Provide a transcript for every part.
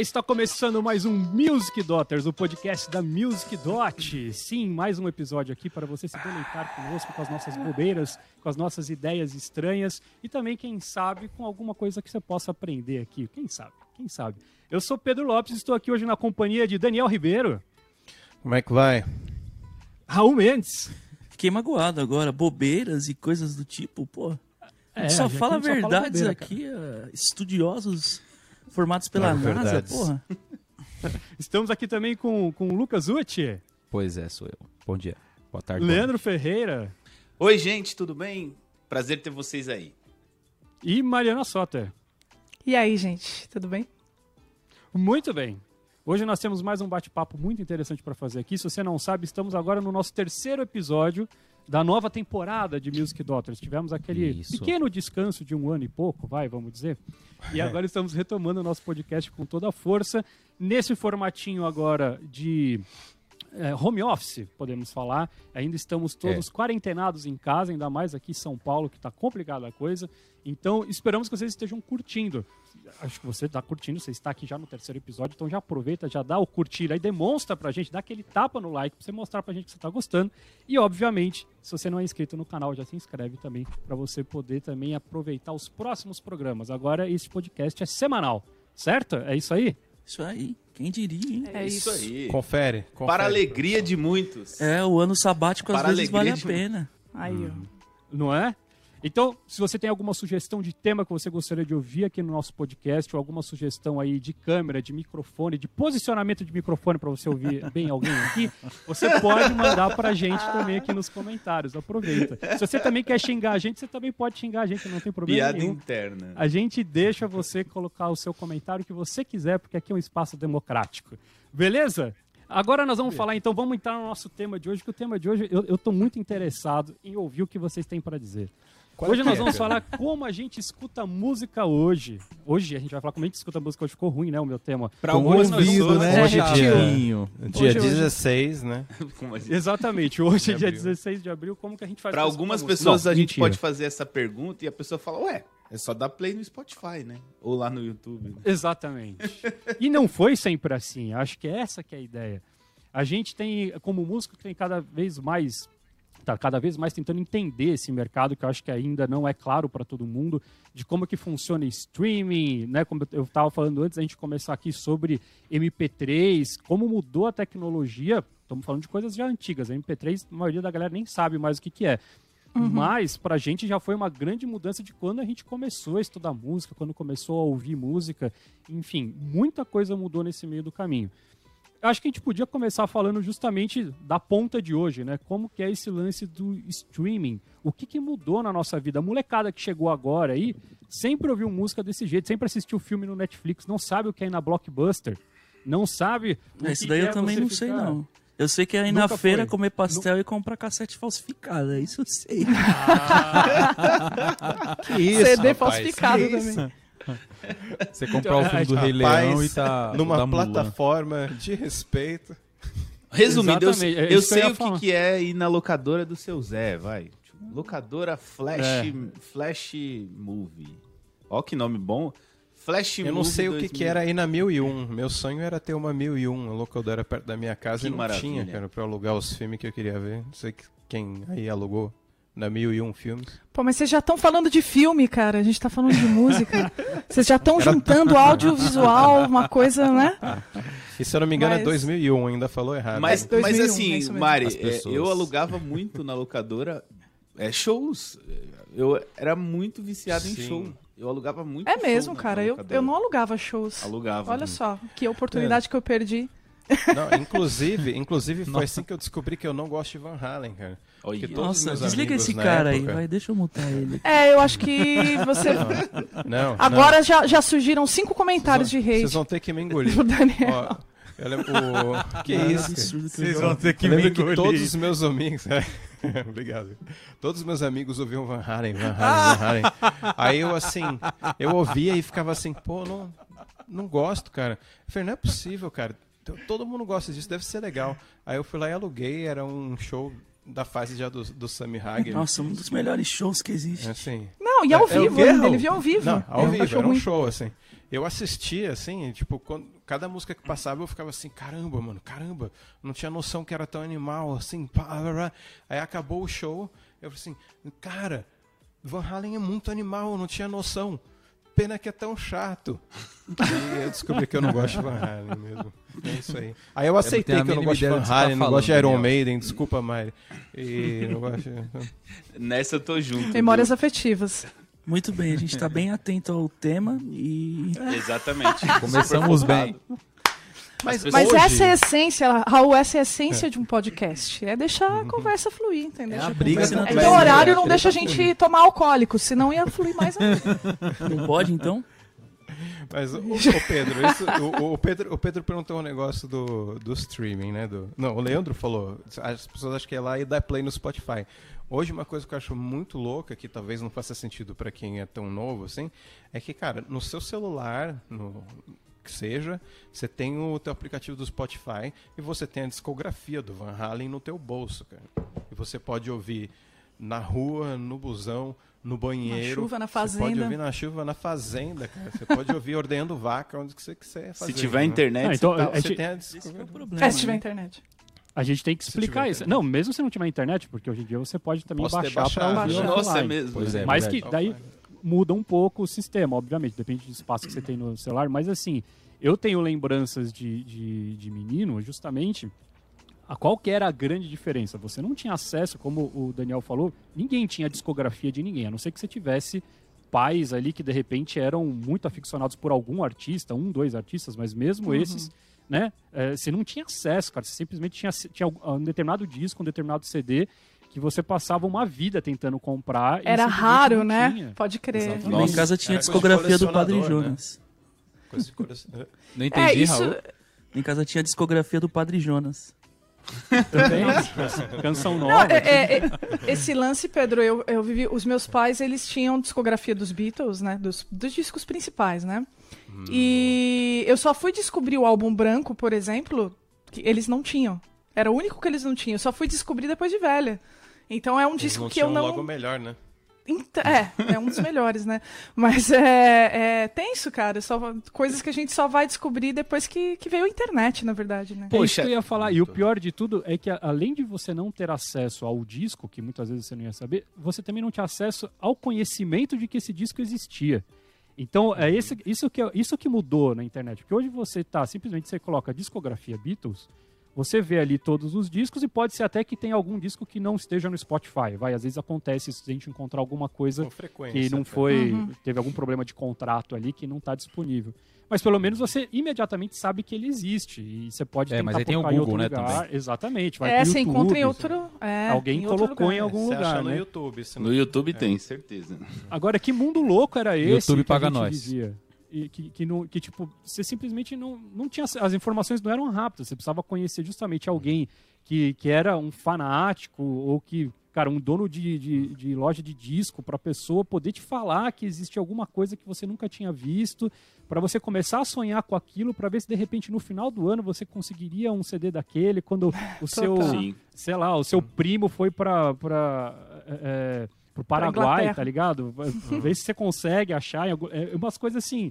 Está começando mais um Music Daughters, o podcast da Music Dot. Sim, mais um episódio aqui para você se deleitar conosco com as nossas bobeiras, com as nossas ideias estranhas e também, quem sabe, com alguma coisa que você possa aprender aqui. Quem sabe? Quem sabe? Eu sou Pedro Lopes e estou aqui hoje na companhia de Daniel Ribeiro. Como é que vai? Raul Mendes. Fiquei magoado agora, bobeiras e coisas do tipo, pô. É, só a gente fala só fala verdades aqui, uh, estudiosos formados pela Fala NASA, verdades. porra. Estamos aqui também com, com o Lucas Uti, Pois é, sou eu. Bom dia. Boa tarde. Leandro Ferreira Oi, gente, tudo bem? Prazer ter vocês aí. e Mariana Soter. E aí, gente, tudo bem? Muito bem. Hoje nós temos mais um bate-papo muito interessante para fazer aqui. Se você não sabe, estamos agora no nosso terceiro episódio da nova temporada de Music Daughters. Tivemos aquele Isso. pequeno descanso de um ano e pouco, vai, vamos dizer. E agora estamos retomando o nosso podcast com toda a força, nesse formatinho agora de é, home office, podemos falar. Ainda estamos todos quarentenados em casa, ainda mais aqui em São Paulo, que está complicada a coisa. Então, esperamos que vocês estejam curtindo. Acho que você está curtindo, você está aqui já no terceiro episódio, então já aproveita, já dá o curtir aí, demonstra pra gente, dá aquele tapa no like pra você mostrar pra gente que você tá gostando. E, obviamente, se você não é inscrito no canal, já se inscreve também pra você poder também aproveitar os próximos programas. Agora, esse podcast é semanal, certo? É isso aí? Isso aí, quem diria, hein? É isso. aí. Confere. confere. Para a alegria de muitos. É, o ano sabático às Para vezes vale a de- pena. Aí, ó. não é? Então, se você tem alguma sugestão de tema que você gostaria de ouvir aqui no nosso podcast, ou alguma sugestão aí de câmera, de microfone, de posicionamento de microfone para você ouvir bem alguém aqui, você pode mandar pra gente também aqui nos comentários. Aproveita. Se você também quer xingar a gente, você também pode xingar a gente, não tem problema Piada nenhum. interna. A gente deixa você colocar o seu comentário que você quiser, porque aqui é um espaço democrático. Beleza? Agora nós vamos falar, então, vamos entrar no nosso tema de hoje, que o tema de hoje eu, tô muito interessado em ouvir o que vocês têm para dizer. Qual hoje que nós é, vamos falar como a gente escuta música hoje. Hoje a gente vai falar como a gente escuta música hoje. Ficou ruim, né, o meu tema. Pra ouvido, pessoas, né? Hoje é dia, dia Hoje, hoje. 16, né? Como a gente- Exatamente. Hoje é dia abril. 16 de abril. Como que a gente faz Pra algumas pessoas Não, a gente mentira. pode fazer essa pergunta e a pessoa fala, ué, é só dar play no Spotify, né? Ou lá no YouTube. né? Exatamente. E não foi sempre assim. Acho que essa que é a ideia. A gente tem, como músico, tem cada vez mais tá cada vez mais tentando entender esse mercado que eu acho que ainda não é claro para todo mundo de como que funciona streaming, né? Como eu estava falando antes, a gente começar aqui sobre MP3, como mudou a tecnologia. Estamos falando de coisas já antigas. A MP3, a maioria da galera nem sabe mais o que, que é. Mas pra gente já foi uma grande mudança de quando a gente começou a estudar música, quando começou a ouvir música. Enfim, muita coisa mudou nesse meio do caminho. Eu acho que a gente podia começar falando justamente da ponta de hoje, né? Como que é esse lance do streaming? O que, que mudou na nossa vida? A molecada que chegou agora aí sempre ouviu música desse jeito, sempre assistiu filme no Netflix, não sabe o que é ir na Blockbuster, não sabe. o Esse que daí eu é também não sei, ficar- não. Eu sei que é ir na Nunca feira foi. comer pastel e comprar cassete falsificada. Isso eu sei. Que isso, CD rapaz, falsificado que também. isso? Você comprar o filme do Rei Rapaz, Leão e tá Numa Mulan. plataforma de respeito. Resumindo, eu, Exatamente, é eu eu sei o que, que é ir na locadora do seu Zé, vai. Locadora Flash, É. Flash Movie. Ó que nome bom. Flash Eu Movie não sei o que, 2000. que era aí na 1001. Meu sonho era ter uma 1001, a locadora perto da minha casa Que e não maravilha. tinha, cara, pra alugar os filmes que eu queria ver. Não sei que- quem aí alugou na 1001 filmes. Pô, mas vocês já estão falando de filme, cara. A gente tá falando de música. Vocês já estão juntando audiovisual, uma coisa, né? E se eu não me engano é Mas- 2001, ainda falou errado. Mas, É, 2001, mas é assim, mesmo. Mari, As é, pessoas. eu alugava muito na locadora é, shows. Eu era muito viciado em Sim. show. Eu alugava muito É show mesmo, cara. Eu, eu não alugava shows. alugava. Olha só, que oportunidade que eu perdi. Não, inclusive, inclusive foi assim que eu descobri que eu não gosto de Van Halen, cara. Os Nossa, desliga esse cara aí, época- vai, deixa eu mutar ele. É, eu acho que você. Não, Agora já, já surgiram cinco comentários de não. Vocês hate vão ter que me engolir. do Daniel. Ó, eu lembro, o... Que isso, que Vocês vão ter que Eu me lembro que engolir. todos os meus amigos. Obrigado. Todos os meus amigos ouviam Van Halen, Van Halen, Van Halen. Aí eu, assim, eu ouvia e ficava assim, pô, não, não gosto, cara. Eu falei, não é possível, cara. Todo mundo gosta disso, deve ser legal. Aí eu fui lá e aluguei, era um show da fase já do, do Sammy Hagar. Nossa, um dos melhores shows que existe. Assim, Não, e ao É, é o vivo. Raul? Ele viu ao vivo. Não, ao Eu vivo, era um show, assim. Eu assistia, assim, tipo, quando, cada música que passava eu ficava assim, caramba, mano, caramba. Não tinha noção que era tão animal, assim, pá, pá, pá. Aí acabou o show, eu falei assim, cara, Van Halen é muito animal, eu não tinha noção. Pena que é tão chato. E eu descobri que eu não gosto de Van Halen mesmo. É isso aí. Aí eu aceitei a que eu não gosto de Van tá Halen, não gosto de Iron Daniel. Maiden, desculpa, Mari. E não gosto de... Nessa eu tô junto. Memórias afetivas. Muito bem, a gente tá bem atento ao tema e viu? Exatamente. Começamos bem. Mas, As Mas hoje- essa é a essência, Raul, essa é a essência de um podcast. É deixar a conversa fluir, entendeu? É a briga Conversa não É, Então o horário não é, deixa a gente tomar alcoólico, senão ia fluir mais ainda. não pode então? Mas, o, o Pedro, isso- o, o Pedro, o Pedro perguntou um negócio do, do streaming, né? Do, não, o Leandro falou. As pessoas acham que é lá e dá play no Spotify. Hoje, uma coisa que eu acho muito louca, que talvez não faça sentido para quem é tão novo assim, é que, cara, no seu celular, no que seja, você tem o teu aplicativo do Spotify e você tem a discografia do Van Halen no teu bolso, cara. E você pode ouvir na rua, no busão, no banheiro. chuva, na Você pode fazenda. ouvir na chuva, na fazenda, cara. Você pode ouvir ordenhando vaca, onde que você quiser fazer. Se tiver né? internet, Ah, então, você tá- gente- tem a é problema. É, se tiver né? internet. A gente tem que explicar isso. internet. Não, mesmo se não tiver internet, porque hoje em dia você pode também Posso baixar para ouvir Baixar. Nossa, é mesmo. Pois né? é, Mas verdade. que daí muda um pouco o sistema, obviamente, depende do espaço que você tem no celular. Mas assim, eu tenho lembranças de, de, de menino, justamente. A qual que era a grande diferença? Você não tinha acesso, como o Daniel falou, ninguém tinha a discografia de ninguém, a não ser que você tivesse pais ali que de repente eram muito aficionados por algum artista, um, dois artistas, mas mesmo esses, né? eh, você não tinha acesso, cara. Você simplesmente tinha, tinha um determinado disco, um determinado CD que você passava uma vida tentando comprar. Era raro, não né? tinha. Pode crer. Exatamente. Lá em casa tinha a Era discografia do Padre né? Jonas. Coisa de coração. Não É, entendi, isso. Raul. Em casa tinha a discografia do Padre Jonas. Também. Canção Não, nova. é- é- é- esse lance, Pedro, eu, eu vivi. Os meus pais, eles tinham discografia dos Beatles, né? Dos, dos discos principais, né? E eu só fui descobrir o álbum branco, por exemplo, que eles não tinham. Era o único que eles não tinham. Eu só fui descobrir depois de velha. Então é um Eles disco que eu não. logo melhor, né? É, é um dos melhores, né? Mas é, é tenso, cara. Só, coisas que a gente só vai descobrir depois que, que veio a internet, na verdade, né? É isso Poxa, que eu ia falar. E o pior de tudo é que, além de você não ter acesso ao disco, que muitas vezes você não ia saber, você também não tinha acesso ao conhecimento de que esse disco existia. Então, é esse, isso, que, isso que mudou na internet. Porque hoje você tá, simplesmente você coloca discografia Beatles, você vê ali todos os discos e pode ser até que tenha algum disco que não esteja no Spotify. Vai, às vezes acontece se a gente encontrar alguma coisa que não cara. foi. Uhum. Teve algum problema de contrato ali que não está disponível. Mas pelo menos você imediatamente sabe que ele existe. E você pode É, tentar mas aí tem o procurar em Google, outro né, lugar. Exatamente. Vai é, pro você YouTube, encontra em outro. é, Alguém em colocou lugar. em algum Você lugar, acha no né? YouTube. se No não- YouTube tem, certeza. Agora, que mundo louco era esse YouTube que a paga gente nós. vivia? E que, que, não, que, tipo, você simplesmente não, não tinha... As informações não eram rápidas. Você precisava conhecer justamente alguém que, que era um fanático ou que... Cara, um dono de, de, de loja de disco para a pessoa poder te falar que existe alguma coisa que você nunca tinha visto, para você começar a sonhar com aquilo, para ver se de repente no final do ano você conseguiria um CD daquele, quando o seu. Sim. sei lá, o seu primo foi para pro Paraguai, tá ligado? Ver se você consegue achar algum- é, umas coisas assim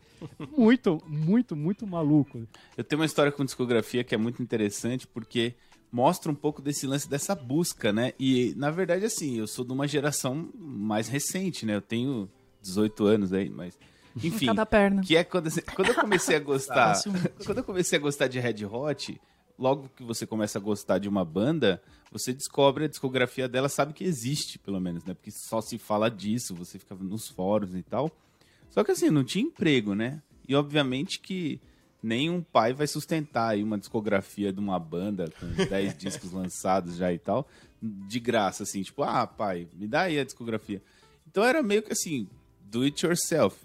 muito, muito, muito maluco. Eu tenho uma história com discografia que é muito interessante porque mostra um pouco desse lance dessa busca, né? E na verdade assim, eu sou de uma geração mais recente, né? Eu tenho 18 anos aí, mas enfim, cada perna. que é quando, assim, quando eu comecei a gostar, quando eu comecei a gostar de Red Hot, logo que você começa a gostar de uma banda, você descobre a discografia dela, sabe que existe, pelo menos, né? Porque só se fala disso, você fica nos fóruns e tal. Só que assim, não tinha emprego, né? E obviamente que nenhum pai vai sustentar aí uma discografia de uma banda com 10 discos lançados já e tal, de graça, assim, tipo, ah, pai, me dá aí a discografia. Então era meio que assim, do it yourself.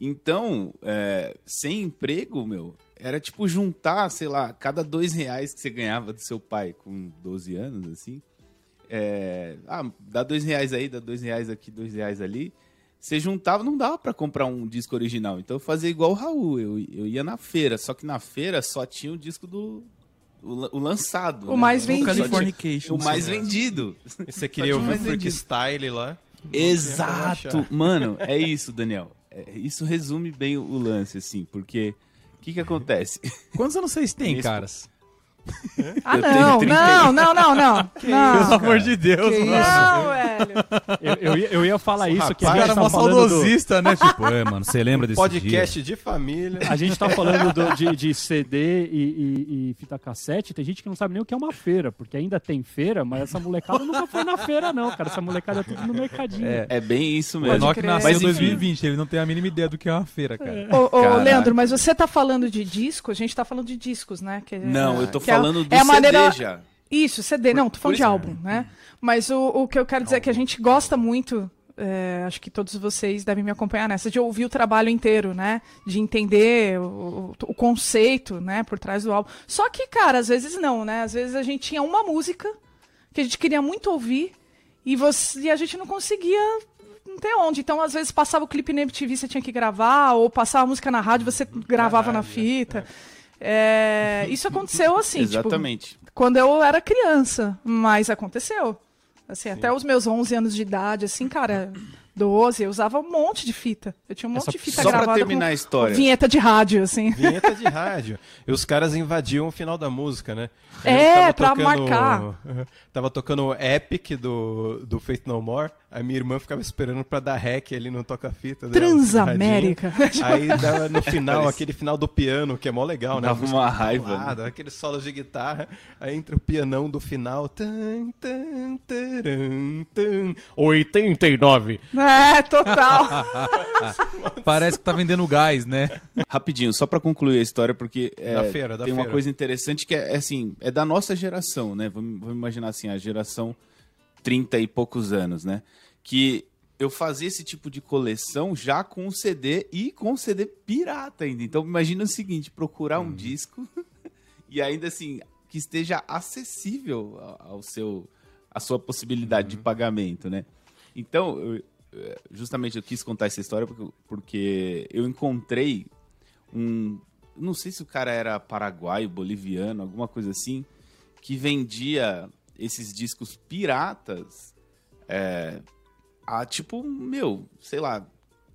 Então, é, sem emprego, meu, era tipo juntar, sei lá, cada dois reais que você ganhava do seu pai com 12 anos, assim. É, ah, dá dois reais aí, dá dois reais aqui, dois reais ali. Você juntava, não dava pra comprar um disco original. Então eu fazia igual o Raul, eu, eu ia na feira, só que na feira só tinha o disco do, O, la- o lançado. O né? mais vendido. tinha- Californication. O mais vendido. E você queria ouvir mais freestyle lá? Exato. Mano, é isso, Daniel. É, isso resume bem o, o lance, assim, porque o que que acontece? Quantos anos vocês têm, caras? Ah, não, 30. não, não, não, não. Não, Pelo amor de Deus, Que mano. não, velho. Eu, eu ia, eu ia falar isso, que O a gente cara é tá mó falando do, saudosista, né? Tipo, é, mano, você lembra desse Podcast de família. A gente tá falando do- de, de CD e, e- e fita cassete, tem gente que não sabe nem o que é uma feira, porque ainda tem feira, mas essa molecada nunca foi na feira, não, cara. Essa molecada é tudo no mercadinho. É. É bem isso O mesmo. Enoch crer. nasceu em Mas, enfim. 2020, ele não tem a mínima ideia do que é uma feira, cara. Ô. Leandro, mas você tá falando de disco? A gente tá falando de discos, né? Que- Não, eu tô que é- falando do é a CD maneira- já. Isso, CD. Não, tô falando por de álbum, né? Mas o, o que eu quero dizer é que a gente gosta muito, é, acho que todos vocês devem me acompanhar nessa, de ouvir o trabalho inteiro, né? De entender o, o- o conceito, né, por trás do álbum. Só que, cara, às vezes não, né? Às vezes a gente tinha uma música que a gente queria muito ouvir e, você, e a gente não conseguia não ter onde. Então, às vezes, passava o clipe na MTV, você tinha que gravar, ou passava a música na rádio, você gravava na fita. É, isso aconteceu assim, tipo, Exatamente. quando eu era criança, mas aconteceu. Assim, até os meus 11 anos de idade, assim, cara, 12, eu usava um monte de fita. Eu tinha um monte Essa- de fita Só pra gravada terminar com a história. vinheta de rádio, assim. Vinheta de rádio. E os caras invadiam o final da música, né? É, pra tocando- marcar. Tava tocando o Epic do, do Faith No More. A minha irmã ficava esperando pra dar hack ali no toca-fita. dela, Transamérica. radinho. Aí dava no final, aquele final do piano, que é mó legal, né? Dava uma raiva, calada, Aquele solo de guitarra. Aí entra o pianão do final. Tan, tan, taran, tan. 89. É, total. Parece que tá vendendo gás, né? Rapidinho, só pra concluir a história, porque é, Da feira, da tem uma feira. coisa interessante que é, é assim, é da nossa geração, né? Vamos, vamos imaginar assim, a geração 30 e poucos anos, né? Que eu fazia esse tipo de coleção já com o CD e com o CD pirata ainda. Então imagina o seguinte, procurar Uhum. um disco e ainda assim que esteja acessível ao seu a sua possibilidade Uhum. de pagamento, né? Então, eu- justamente eu quis contar essa história porque, eu encontrei um, não sei se o cara era paraguaio, boliviano, alguma coisa assim, que vendia esses discos piratas é, a tipo, meu, sei lá,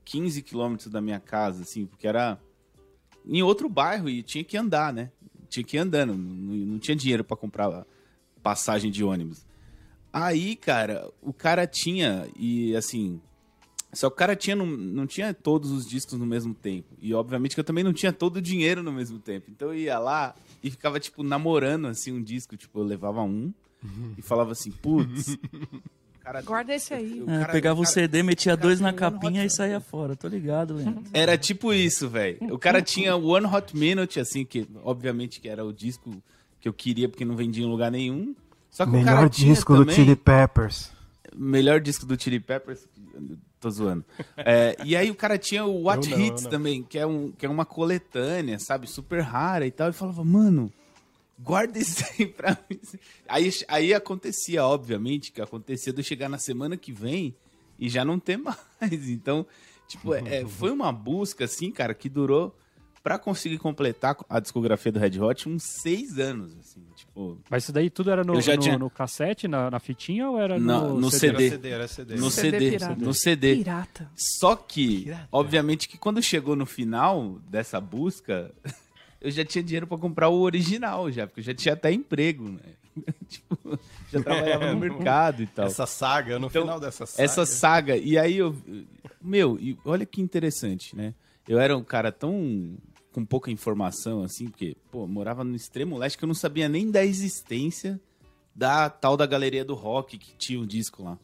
15 quilômetros da minha casa, assim, porque era em outro bairro e tinha que andar, né? Tinha que ir andando, não, não tinha dinheiro pra comprar passagem de ônibus. Aí, cara, o cara tinha, e assim. Só que o cara tinha, não, não tinha todos os discos no mesmo tempo. E obviamente que eu também não tinha todo o dinheiro no mesmo tempo. Então eu ia lá e ficava, tipo, namorando assim um disco. Tipo, eu levava um e falava assim, putz. cara- Guarda esse aí. o É, cara- pegava o cara- CD, metia cara dois na capinha e saía fora. Tô ligado, Leandro. Era tipo isso, velho. O cara tinha o One Hot Minute, assim, que obviamente que era o disco que eu queria porque não vendia em lugar nenhum. Só que o cara Melhor tinha disco do também... Chili Peppers. melhor disco do Chili Peppers. Tô zoando. É, e aí o cara tinha o What Eu não, Hits não. também, que é, um, que é uma coletânea, sabe? Super rara e tal. E falava, mano, guarda isso aí pra mim. Aí, aí acontecia, obviamente, que acontecia de eu chegar na semana que vem e já não ter mais. Então, tipo, é, foi uma busca, assim, cara, que durou pra conseguir completar a discografia do Red Hot uns seis anos, assim. Tipo, Mas isso daí tudo era no, no, tinha- no cassete, na, na fitinha ou era Não, no, no CD? Era CD. CD, era CD. no CD CD, pirata. no CD. Pirata. Só que, obviamente, que quando chegou no final dessa busca, eu já tinha dinheiro pra comprar o original já, porque eu já tinha até emprego, né? tipo, já trabalhava no mercado e tal. Essa saga, no Então, final dessa saga. Essa saga. E aí eu. Meu, e olha que interessante, né? Eu era um cara tão. Com pouca informação, assim, porque, pô, eu morava no extremo leste que eu não sabia nem da existência da tal da galeria do rock que tinha um disco lá.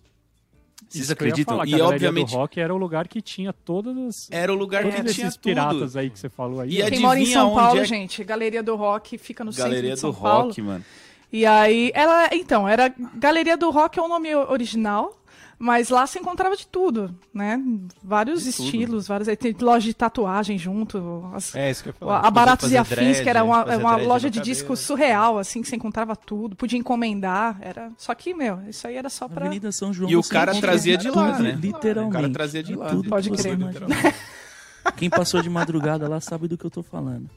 Vocês Isso que eu ia acreditam? falar, que E a galeria obviamente do rock era o lugar que tinha todas as... era o lugar que tinha esses tudo. piratas aí que você falou aí. E ó. Quem mora em São Paulo, é- gente, Galeria do Rock fica no Galeria centro do de São Paulo. rock, mano. E aí, ela, então, era Galeria do Rock é o nome original, mas lá se encontrava de tudo, né? Vários De tudo. estilos, vários, aí tem loja de tatuagem junto, as- É isso que eu ia falar. a Baratos e Afins, dread, que era uma, fazer uma loja de discos surreal, assim, que você encontrava tudo, podia encomendar, era... Só que, meu, isso aí era só pra... Avenida São João. E o cara trazia de lá, tudo, né? Literalmente. O cara trazia de lá. Tudo Pode crer. Quem passou de madrugada lá sabe do que eu tô falando.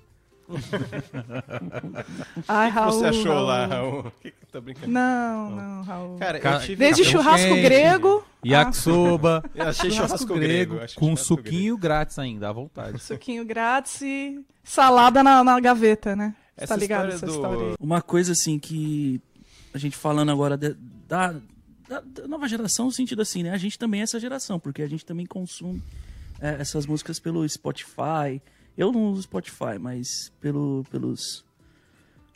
Ai, O que Raul. você achou Raul. lá, Raul? Que que tá brincando? Não, não, Raul. Cara, eu tive... Desde churrasco quente, grego. Yakisoba. Eu achei churrasco grego. achei com churrasco suquinho grátis ainda, à vontade. Ah, suquinho grátis e salada na, na gaveta, né? Você Essa tá ligado história essa do- história aí? Uma coisa assim que a gente falando agora de- da, da- da nova geração, no sentido assim, né? A gente também é essa geração, porque a gente também consome é, essas músicas pelo Spotify. Eu não uso Spotify, mas pelo, pelos,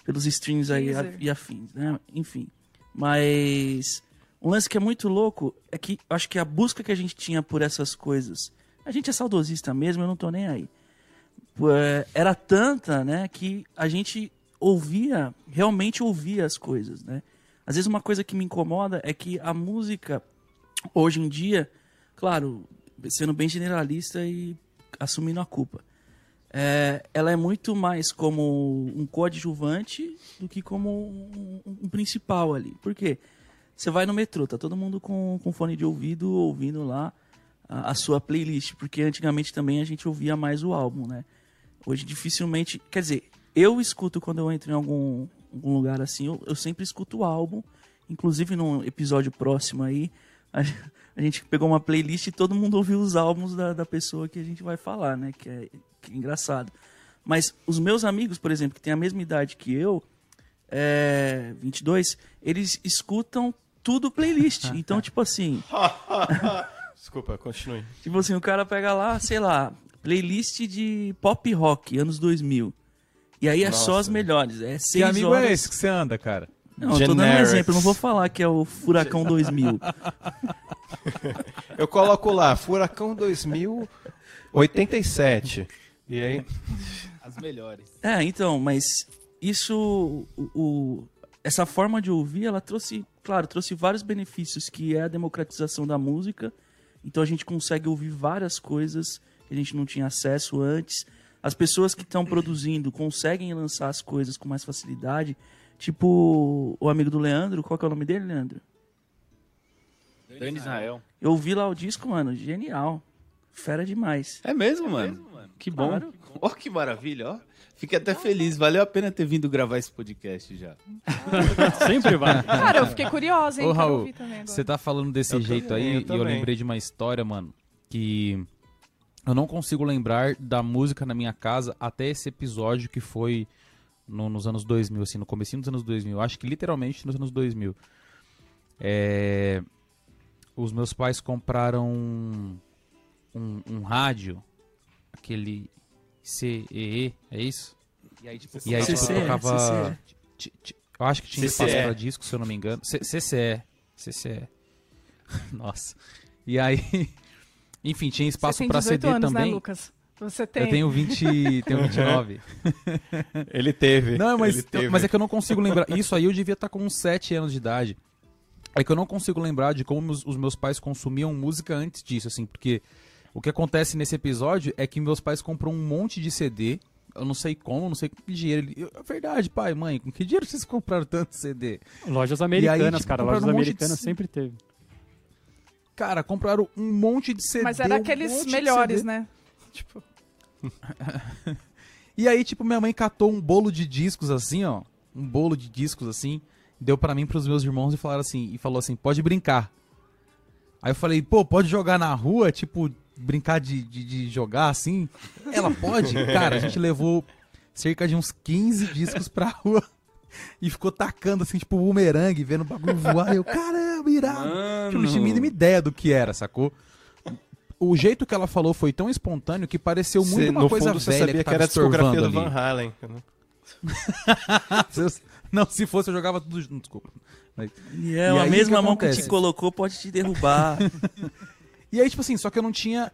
pelos streams aí a- e afins, né? Enfim. Mas um lance que é muito louco é que acho que a busca que a gente tinha por essas coisas. A gente é saudosista mesmo, eu não tô nem aí. É, era tanta, né, que a gente ouvia, realmente ouvia as coisas, né? Às vezes uma coisa que me incomoda é que a música, hoje em dia, claro, sendo bem generalista e assumindo a culpa, é, ela é muito mais como um coadjuvante do que como um, um- principal ali. Por quê? Você vai no metrô, tá todo mundo com, com fone de ouvido ouvindo lá a, a sua playlist, porque antigamente também a gente ouvia mais o álbum, né? Hoje dificilmente. Quer dizer, eu escuto quando eu entro em algum, algum lugar assim, eu, eu sempre escuto o álbum. Inclusive num episódio próximo aí, a, a gente pegou uma playlist e todo mundo ouviu os álbuns da, da pessoa que a gente vai falar, né? Que é engraçado. Mas os meus amigos, por exemplo, que têm a mesma idade que eu, é, 22, eles escutam tudo playlist. Então, tipo assim, Desculpa, continue. Tipo assim, o cara pega lá, sei lá, playlist de pop rock, anos 2000. E aí é só Nossa. as melhores. É Que seis amigo horas. é esse que você anda, cara? Não, eu tô dando um Generics. exemplo, não vou falar que é o Furacão 2000. Eu coloco lá, Furacão 2087. E aí, As melhores. É, então, mas isso, o, o- essa forma de ouvir, ela trouxe, claro, trouxe vários benefícios, que é a democratização da música. Então a gente consegue ouvir várias coisas que a gente não tinha acesso antes. As pessoas que estão produzindo conseguem lançar as coisas com mais facilidade. Tipo o amigo do Leandro, qual que é o nome dele, Leandro? Dani Israel. Eu ouvi lá o disco, mano, genial. Fera demais. É mesmo, mano? Que bom. Claro. Ó, que maravilha, ó. Fiquei até feliz. Valeu a pena ter vindo gravar esse podcast já. Sempre vai. Cara, eu fiquei curiosa, hein? Ô, Raul, ouvir também agora. Você tá falando desse Eu jeito também, aí eu e eu lembrei de uma história, mano, que eu não consigo lembrar da música na minha casa até esse episódio que foi no- nos anos 2000, assim, no comecinho dos anos 2000. Acho que literalmente nos anos 2000. É, Os meus pais compraram um, um, um rádio, aquele CEE, é isso? E aí, tipo, E aí, tipo, CCE, tocava. CCE. Eu acho que tinha espaço CCE. pra disco, se eu não me engano. C- CCE. CCE. Nossa. E aí. Enfim, tinha espaço 18 CD anos, né, também. Lucas? Você tem. eu tenho 20. tenho 29. ele teve. Não, mas, ele teve. mas é que eu não consigo lembrar. Isso aí eu devia estar com uns 7 anos de idade. É que eu não consigo lembrar de como os meus pais consumiam música antes disso, assim, porque o que acontece nesse episódio é que meus pais compram um monte de CD. Eu não sei como, não sei com que dinheiro. ele- É verdade, pai, mãe, com que dinheiro vocês compraram tanto CD? Lojas americanas, tipo, cara. compraram Lojas um monte de americanas c- sempre teve. Cara, compraram um monte de CD. Mas era um aqueles de melhores, né? Tipo, E aí, tipo, minha mãe catou um bolo de discos assim, ó. Um bolo de discos assim. Deu pra mim, pros meus irmãos e falaram assim, e falou assim, pode brincar. Aí eu falei, pô, pode jogar na rua, tipo, brincar de, de, de jogar assim? Ela pode? Cara, a gente levou cerca de uns 15 discos pra rua e ficou tacando assim, tipo, bumerangue, vendo o bagulho voar. E eu, caramba, irado. Tipo, não tinha a mínima ideia do que era, sacou? O jeito que ela falou foi tão espontâneo que pareceu muito Cê- uma no coisa fundo, você velha sabia que, tava era a discografia do Van. Halen. Não, se fosse eu jogava tudo junto, desculpa. Mas- E é E a mesma que mão que acontece? te colocou pode te derrubar. E aí, tipo assim, só que eu não tinha.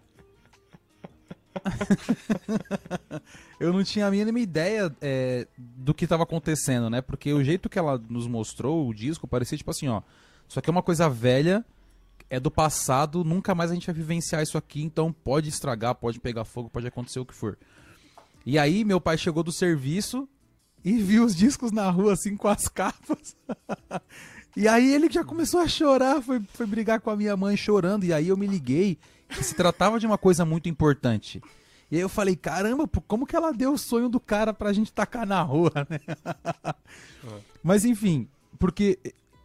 eu não tinha a mínima ideia é, do que tava acontecendo, né? Porque o jeito que ela nos mostrou o disco parecia tipo assim, ó. Isso aqui é uma coisa velha, é do passado, nunca mais a gente vai vivenciar isso aqui, então pode estragar, pode pegar fogo, pode acontecer o que for. E aí, meu pai chegou do serviço e viu os discos na rua, assim, com as capas. E aí ele já começou a chorar, foi, foi brigar com a minha mãe chorando. E aí eu me liguei que se tratava de uma coisa muito importante. E aí eu falei, caramba, como que ela deu o sonho do cara pra gente tacar na rua, né? Mas enfim, porque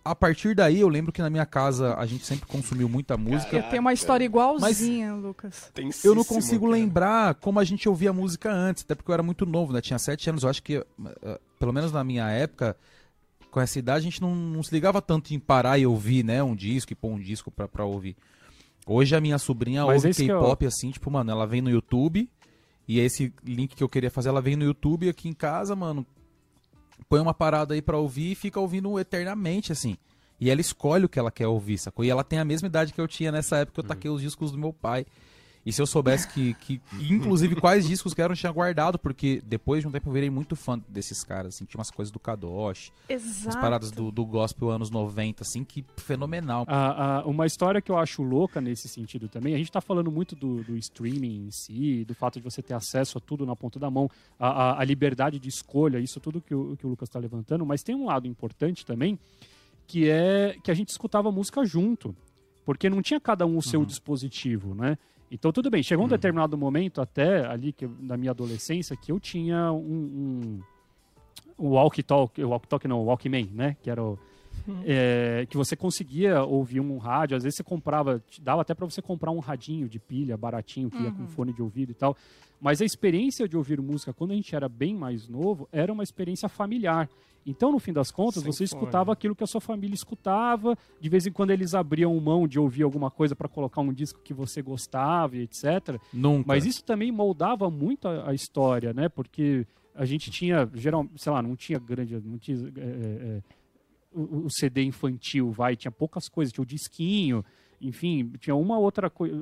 a partir daí eu lembro que na minha casa a gente sempre consumiu muita música. Eu tenho uma história igualzinha, Lucas. Eu não consigo lembrar como a gente ouvia música antes, até porque eu era muito novo, né? Tinha sete anos, eu acho que, eh, pelo menos na minha época, com essa idade, a gente não, não se ligava tanto em parar e ouvir, né? Um disco e pôr um disco pra, pra ouvir. Hoje a minha sobrinha Mas ouve é K-pop assim, tipo, mano, ela vem no YouTube, e esse link que eu queria fazer, ela vem no YouTube aqui em casa, mano, põe uma parada aí pra ouvir e fica ouvindo eternamente, assim. E ela escolhe o que ela quer ouvir, sacou? E ela tem a mesma idade que eu tinha nessa época que eu taquei os discos do meu pai. E se eu soubesse que, que inclusive, quais discos que eram, eu tinha guardado, porque depois de um tempo eu virei muito fã desses caras, assim, tinha umas coisas do Kadosh, Exato. umas paradas do, do gospel anos 90, assim, que fenomenal. A- a- uma história que eu acho louca nesse sentido também, a gente está falando muito do, do streaming em si, do fato de você ter acesso a tudo na ponta da mão, a, a- a liberdade de escolha, isso tudo que o, que o Lucas está levantando, mas tem um lado importante também, que é que a gente escutava música junto, porque não tinha cada um o seu dispositivo, né? Então tudo bem, chegou um determinado momento até ali que na minha adolescência que eu tinha um, um, um walkie-talkie, walkie-talkie não, walkman, né? Que era o, é, que você conseguia ouvir um rádio, às vezes você comprava, dava até para você comprar um radinho de pilha baratinho que ia com fone de ouvido e tal. Mas a experiência de ouvir música quando a gente era bem mais novo era uma experiência familiar. Então, no fim das contas, Sem você fone. escutava aquilo que a sua família escutava. De vez em quando eles abriam mão de ouvir alguma coisa para colocar um disco que você gostava, e etc. Nunca. Mas isso também moldava muito a, a história, né? Porque a gente tinha, geral, sei lá, não tinha grande, não tinha é, é, o, o CD infantil, vai, tinha poucas coisas, tinha o disquinho, enfim, tinha uma outra coisa.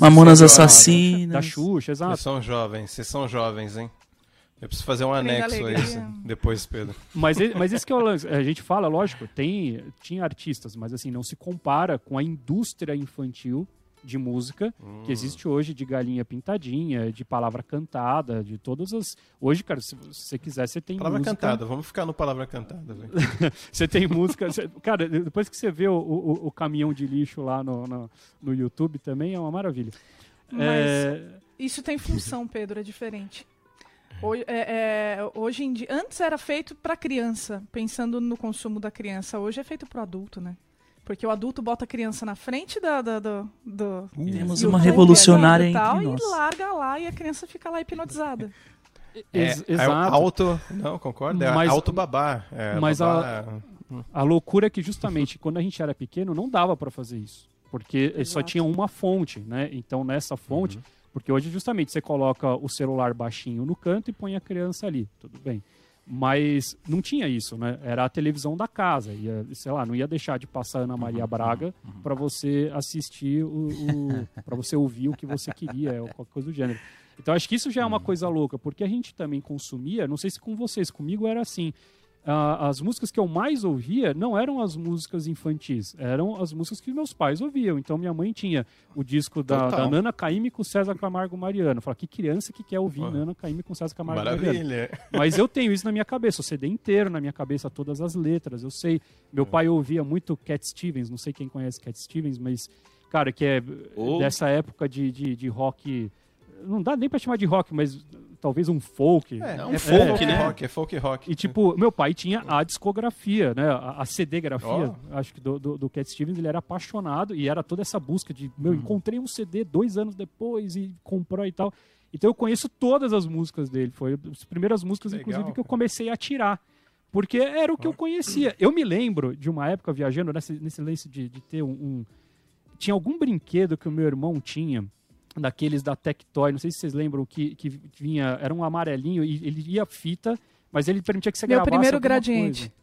Mamonas Sim, Assassinas. Da Xuxa, Vocês exato. são jovens, vocês são jovens, hein? Eu preciso fazer um anexo a isso depois, Pedro. Mas, mas esse que é o lance. A gente fala, lógico, tem, tinha artistas, mas assim, não se compara com a indústria infantil de música que existe hoje de galinha pintadinha, de palavra cantada, de todas as. Hoje, cara, se você quiser, você tem Palavra música. cantada, vamos ficar no palavra cantada, velho. Você tem música. você- cara, depois que você vê o, o, o caminhão de lixo lá no, no, no YouTube também é uma maravilha. Mas É, isso tem função, Pedro, é diferente. Hoje, é- é, hoje em dia, antes era feito para criança, pensando no consumo da criança. Hoje é feito para adulto, né? Porque o adulto bota a criança na frente da, da- do, do Temos uma revolucionária e tal, entre e nós. larga lá e a criança fica lá hipnotizada. ex- é, exato. auto. Não, concordo? É Mas- auto babá. É, mas babá- A loucura é que justamente quando a gente era pequeno não dava para fazer isso, porque só Exato. tinha uma fonte, né? Então nessa fonte, porque hoje justamente você coloca o celular baixinho no canto e põe a criança ali, tudo bem. Mas não tinha isso, né? Era a televisão da casa, ia, sei lá, não ia deixar de passar Ana Maria Braga para você assistir o, para você ouvir o que você queria, ou qualquer coisa do gênero. Então acho que isso já é uma coisa louca, porque a gente também consumia, não sei se com vocês, comigo era assim. As músicas que eu mais ouvia não eram as músicas infantis, eram as músicas que meus pais ouviam. Então minha mãe tinha o disco da, da Nana Caymmi com César Camargo Mariano. Eu falava, que criança que quer ouvir Porra. Nana Caymmi com César Camargo Mariano? Maravilha. Mas eu tenho isso na minha cabeça, o CD inteiro na minha cabeça, todas as letras. Eu sei, meu pai ouvia muito Cat Stevens, não sei quem conhece Cat Stevens, mas, cara, que é Ou- dessa época de, de, de rock. Não dá nem pra chamar de rock, mas talvez um folk. É, um é folk, folk né? rock, é folk rock. E tipo, meu pai tinha a discografia, né? A, a CD-grafia, Ó. acho que do, do, do Cat Stevens, ele era apaixonado e era toda essa busca de, meu, encontrei um CD dois anos depois e comprou e tal. Então eu conheço todas as músicas dele. Foi as primeiras músicas, Legal, inclusive, que eu comecei a tirar. Porque era o que eu conhecia. Eu me lembro de uma época viajando nesse, nesse lance de, de ter um, um- Tinha algum brinquedo que o meu irmão tinha, daqueles da Tectoy, não sei se vocês lembram, que, que vinha. Era um amarelinho e ele ia fita, mas ele permitia que você Meu gravasse. primeiro gradiente. coisa.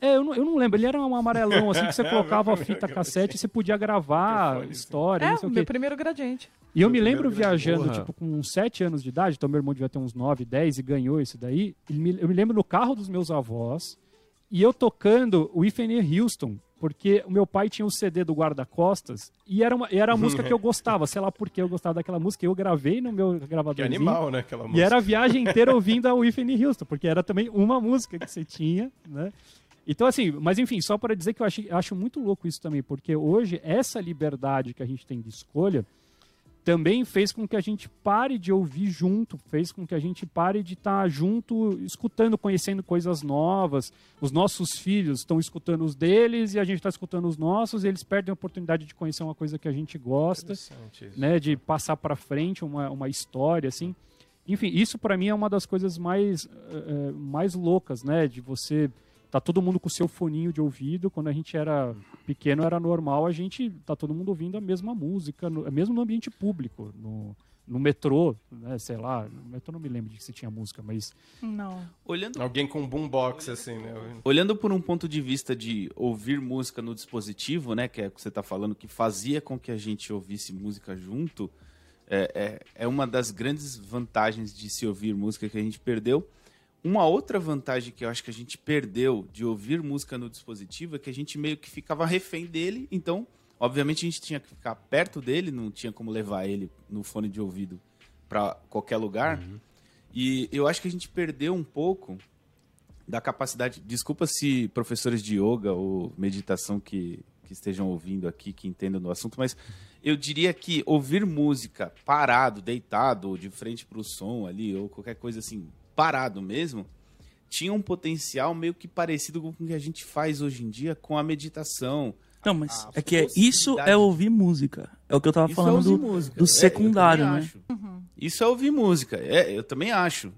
É, eu não, eu não lembro. Ele era um amarelão, assim, que você colocava a fita cassete e você podia gravar Microfone, história, É, o meu primeiro gradiente. E eu me Meu lembro primeiro grande- viajando, Porra. tipo, com uns 7 anos de idade, então meu irmão devia ter uns 9, 10 e ganhou isso daí. Ele me- eu me lembro no carro dos meus avós e eu tocando o Whitney Houston, porque o meu pai tinha o CD do Guarda-Costas e era, uma, e era a música que eu gostava, sei lá por que eu gostava daquela música. Eu gravei no meu Que gravadorzinho. animal, né? Aquela E música. era a viagem inteira ouvindo a Whitney Houston, porque era também uma música que você tinha, né? Então, assim, mas enfim, só para dizer que eu acho, acho muito louco isso também, porque hoje essa liberdade que a gente tem de escolha também fez com que a gente pare de ouvir junto, fez com que a gente pare de estar junto, escutando, conhecendo coisas novas. Os nossos filhos estão escutando os deles e a gente está escutando os nossos, e eles perdem a oportunidade de conhecer uma coisa que a gente gosta, né, de passar para frente uma, uma história assim. Enfim, isso para mim é uma das coisas mais eh, mais loucas, né, de você tá todo mundo com o seu foninho de ouvido, quando a gente era pequeno era normal, a gente tá todo mundo ouvindo a mesma música, no, mesmo no ambiente público, no, no metrô, né, sei lá, no metrô não me lembro de que se tinha música, mas Não. Olhando Alguém com um boombox, assim, né? Olhando por um ponto de vista de ouvir música no dispositivo, né, que é o que você está falando, que fazia com que a gente ouvisse música junto, é, é, é uma das grandes vantagens de se ouvir música que a gente perdeu. Uma outra vantagem que eu acho que a gente perdeu de ouvir música no dispositivo é que a gente meio que ficava refém dele, então, obviamente, a gente tinha que ficar perto dele, não tinha como levar ele no fone de ouvido para qualquer lugar. E eu acho que a gente perdeu um pouco da capacidade. Desculpa se professores de yoga ou meditação que, que estejam ouvindo aqui, que entendam do assunto, mas eu diria que ouvir música parado, deitado, ou de frente para o som ali, ou qualquer coisa assim, parado mesmo, tinha um potencial meio que parecido com o que a gente faz hoje em dia com a meditação. Não, mas é que é, isso é ouvir música. É o que eu tava Isso é falando ouvir do, música. do É, secundário, também né? acho. Isso é ouvir música. É, eu também acho.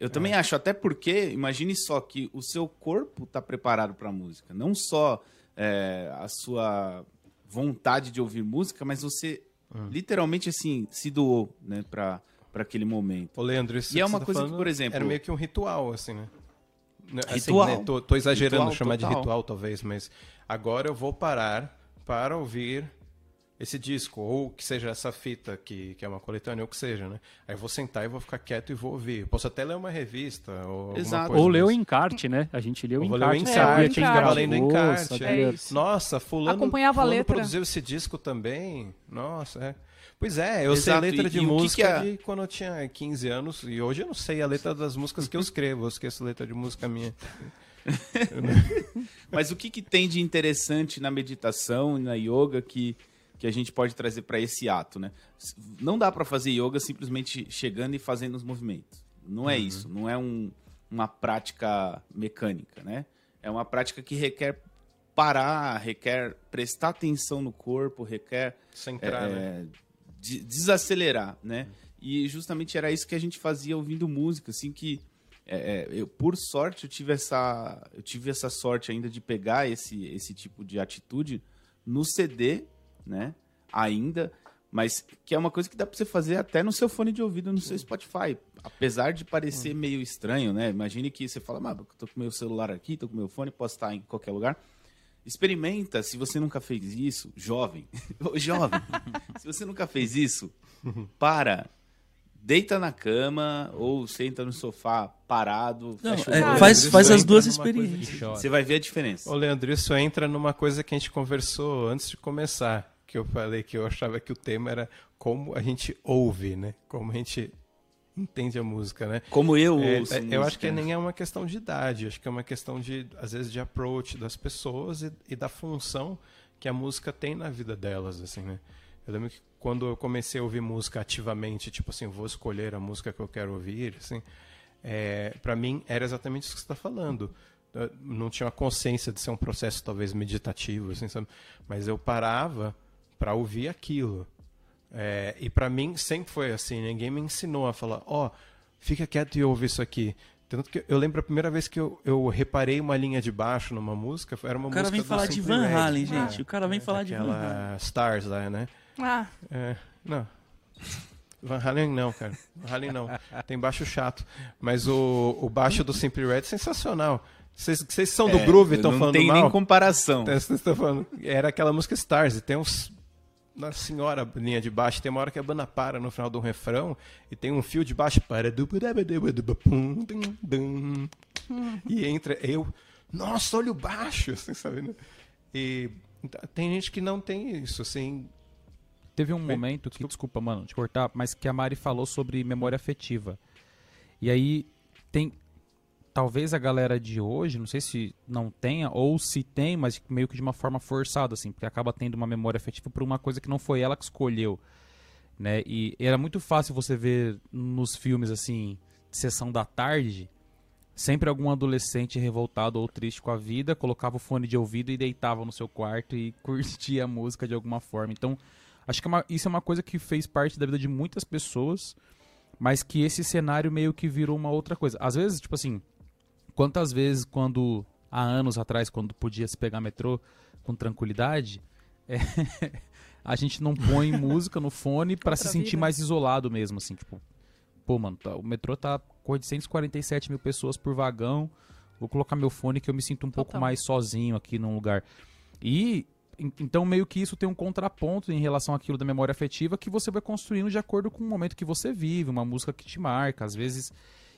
Eu também acho, até porque, imagine só que o seu corpo está preparado para a música. Não só é, a sua vontade de ouvir música, mas você literalmente assim se doou né, para aquele momento. Ô, Leandro, isso E é que uma tá coisa que, falando por exemplo- Era meio que um ritual, assim, né? Né, assim, Ritual. né, Tô, tô exagerando Ritual chamar de total. ritual, talvez, mas agora eu vou parar para ouvir esse disco, ou que seja essa fita que, que é uma coletânea, ou que seja, né? Aí eu vou sentar e vou ficar quieto e vou ouvir. Posso até ler uma revista, ou Exato. coisa. ou ler o encarte, né? A gente leu o Eu vou ler o encarte, encarte, é, o ficava lendo o encarte. sabia- É isso. Nossa, fulano, Acompanhava a fulano letra. produziu esse disco também. Nossa, é. Pois é, eu sei Exato, letra e- de e o que música que é- de quando eu tinha 15 anos e hoje eu não sei a letra das músicas que eu escrevo, eu esqueço letra de música minha. Mas o que, que tem de interessante na meditação e na yoga que, que a gente pode trazer para esse ato, né? Não dá para fazer yoga simplesmente chegando e fazendo os movimentos. Não é isso. Não é um- uma prática mecânica, né? É uma prática que requer parar, requer prestar atenção no corpo, requer Centrar, é, né? de- desacelerar, né? E justamente era isso que a gente fazia ouvindo música, assim que é, é, eu, por sorte eu tive essa eu tive essa sorte ainda de pegar esse esse tipo de atitude no CD, né? Ainda, mas que é uma coisa que dá para você fazer até no seu fone de ouvido no seu Spotify, apesar de parecer meio estranho, né? Imagine que você fala, mas eu tô com meu celular aqui, tô com meu fone, posso estar em qualquer lugar. Experimenta, se você nunca fez isso, jovem, jovem, se você nunca fez isso, para, deita na cama ou senta no sofá parado, Não, fecha é, olho. faz, isso faz as duas de experiências. Você vai ver a diferença. Ô, Leandro, isso entra numa coisa que a gente conversou antes de começar, que eu falei que eu achava que o tema era como a gente ouve, né? Como a gente entende a música, né? Como eu É, ouço é, eu acho que nem é uma questão de idade, acho que é uma questão de, às vezes, de approach das pessoas e, e da função que a música tem na vida delas, assim, né? Eu lembro que quando eu comecei a ouvir música ativamente, tipo assim, vou escolher a música que eu quero ouvir, assim, é, para mim era exatamente isso que você está falando. Eu não tinha uma consciência de ser um processo talvez meditativo, assim, sabe? Mas eu parava para ouvir aquilo. É, e para mim sempre foi assim, ninguém me ensinou a falar, ó, fica quieto e ouve isso aqui. Tanto que eu lembro a primeira vez que eu, eu reparei uma linha de baixo numa música, era uma O cara música vem falar de Van Red. Halen, gente. O cara vem falar de Van Halen. Aquela Stars lá, né? Ah, É, não. Van Halen não, cara. Van Halen não. Tem baixo chato. Mas o, o baixo do Simply Red é sensacional. Vocês são do É, Groove e estão não falando tem mal? nem comparação. Então, vocês estão falando. Era aquela música Stars, e tem uns. Nossa senhora, a linha de baixo. Tem uma hora que a banda para no final do refrão e tem um fio de baixo. para E entra eu. Nossa, olha o baixo, assim, sabe? né? E então, tem gente que não tem isso, assim. Teve um momento que, desculpa, mano, te cortar, mas que a Mari falou sobre memória afetiva. E aí tem talvez a galera de hoje, não sei se não tenha ou se tem, mas meio que de uma forma forçada assim, porque acaba tendo uma memória afetiva por uma coisa que não foi ela que escolheu. né? E era muito fácil você ver nos filmes assim, sessão da tarde, sempre algum adolescente revoltado ou triste com a vida colocava o fone de ouvido e deitava no seu quarto e curtia a música de alguma forma. Então, acho que é uma- isso é uma coisa que fez parte da vida de muitas pessoas, mas que esse cenário meio que virou uma outra coisa. Às vezes, tipo assim, quantas vezes quando há anos atrás, quando podia se pegar metrô com tranquilidade, é, a gente não põe música no fone pra se sentir vida. mais isolado mesmo, assim, tipo, pô, mano, tá- o metrô tá com 847 mil pessoas por vagão, vou colocar meu fone que eu me sinto um pouco Total. mais sozinho aqui num lugar. E en- então meio que isso tem um contraponto em relação àquilo da memória afetiva que você vai construindo de acordo com o momento que você vive, uma música que te marca. Às vezes,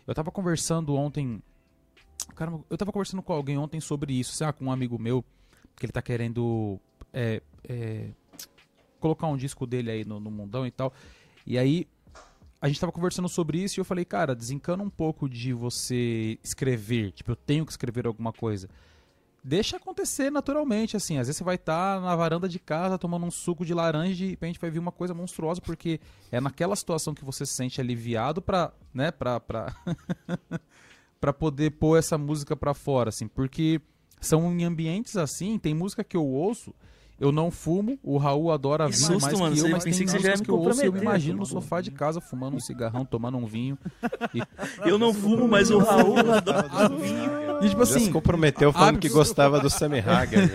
eu tava conversando ontem, caramba, eu tava conversando com alguém ontem sobre isso, sei lá, com um amigo meu, que ele tá querendo é, é, colocar um disco dele aí no, no mundão e tal. E aí a gente tava conversando sobre isso e eu falei, cara, desencana um pouco de você escrever, tipo, eu tenho que escrever alguma coisa. Deixa acontecer naturalmente, assim. Às vezes você vai estar na varanda de casa tomando um suco de laranja e de repente vai vir uma coisa monstruosa, porque é naquela situação que você se sente aliviado pra, né, pra, pra, pra poder pôr essa música pra fora, assim. Porque são em ambientes assim, tem música que eu ouço, eu não fumo, o Raul adora Que vinho susto, mais mano, que eu, mas tem pensei que você já ia músicas me que eu ouço e eu me imagino no assim, sofá de casa fumando um cigarrão, tomando um vinho. Eu não fumo, mas o Raul adora vinho. E tipo Já se assim, comprometeu falando que gostava do Sammy Hagar.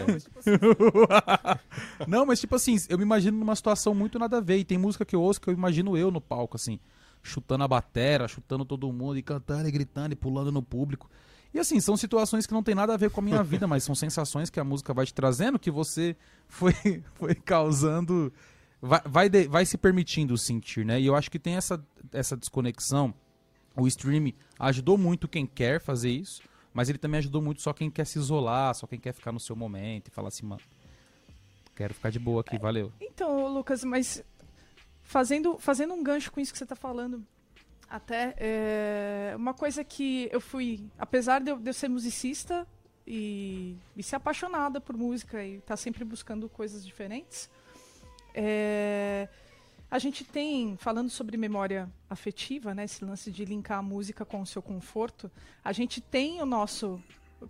Não, mas tipo assim, eu me imagino numa situação muito nada a ver. E tem música que eu ouço que eu imagino eu no palco, assim, chutando a batera, chutando todo mundo, e cantando, e gritando, e pulando no público. E assim, são situações que não tem nada a ver com a minha vida, mas são sensações que a música vai te trazendo, que você foi, foi causando. Vai, vai, de- vai se permitindo sentir, né? E eu acho que tem essa, essa desconexão. O streaming ajudou muito quem quer fazer isso, mas ele também ajudou muito só quem quer se isolar, só quem quer ficar no seu momento e falar assim, mano, quero ficar de boa aqui, valeu. Então, Lucas, mas fazendo, fazendo um gancho com isso que você está falando, até é, uma coisa que eu fui, apesar de eu, de eu ser musicista e, e ser apaixonada por música e estar sempre buscando coisas diferentes, é, a gente tem, falando sobre memória afetiva, né, esse lance de linkar a música com o seu conforto, a gente tem o nosso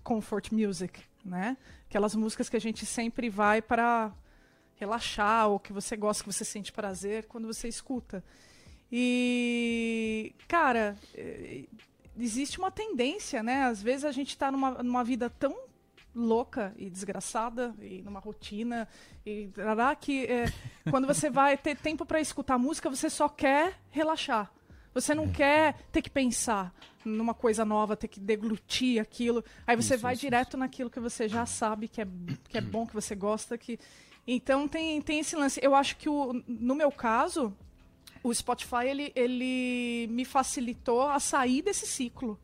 comfort music, né? Aquelas músicas que a gente sempre vai para relaxar ou que você gosta, que você sente prazer quando você escuta. E, cara, eh, existe uma tendência, né? Às vezes a gente está numa, numa vida tão louca e desgraçada e numa rotina e tará, que eh, quando você vai ter tempo para escutar música, você só quer relaxar. Você não quer ter que pensar numa coisa nova, ter que deglutir aquilo. Aí você Isso, vai isso, direto naquilo que você já sabe que é, que é bom, que você gosta, que então tem, tem esse lance. Eu acho que o, no meu caso, o Spotify ele, ele me facilitou a sair desse ciclo.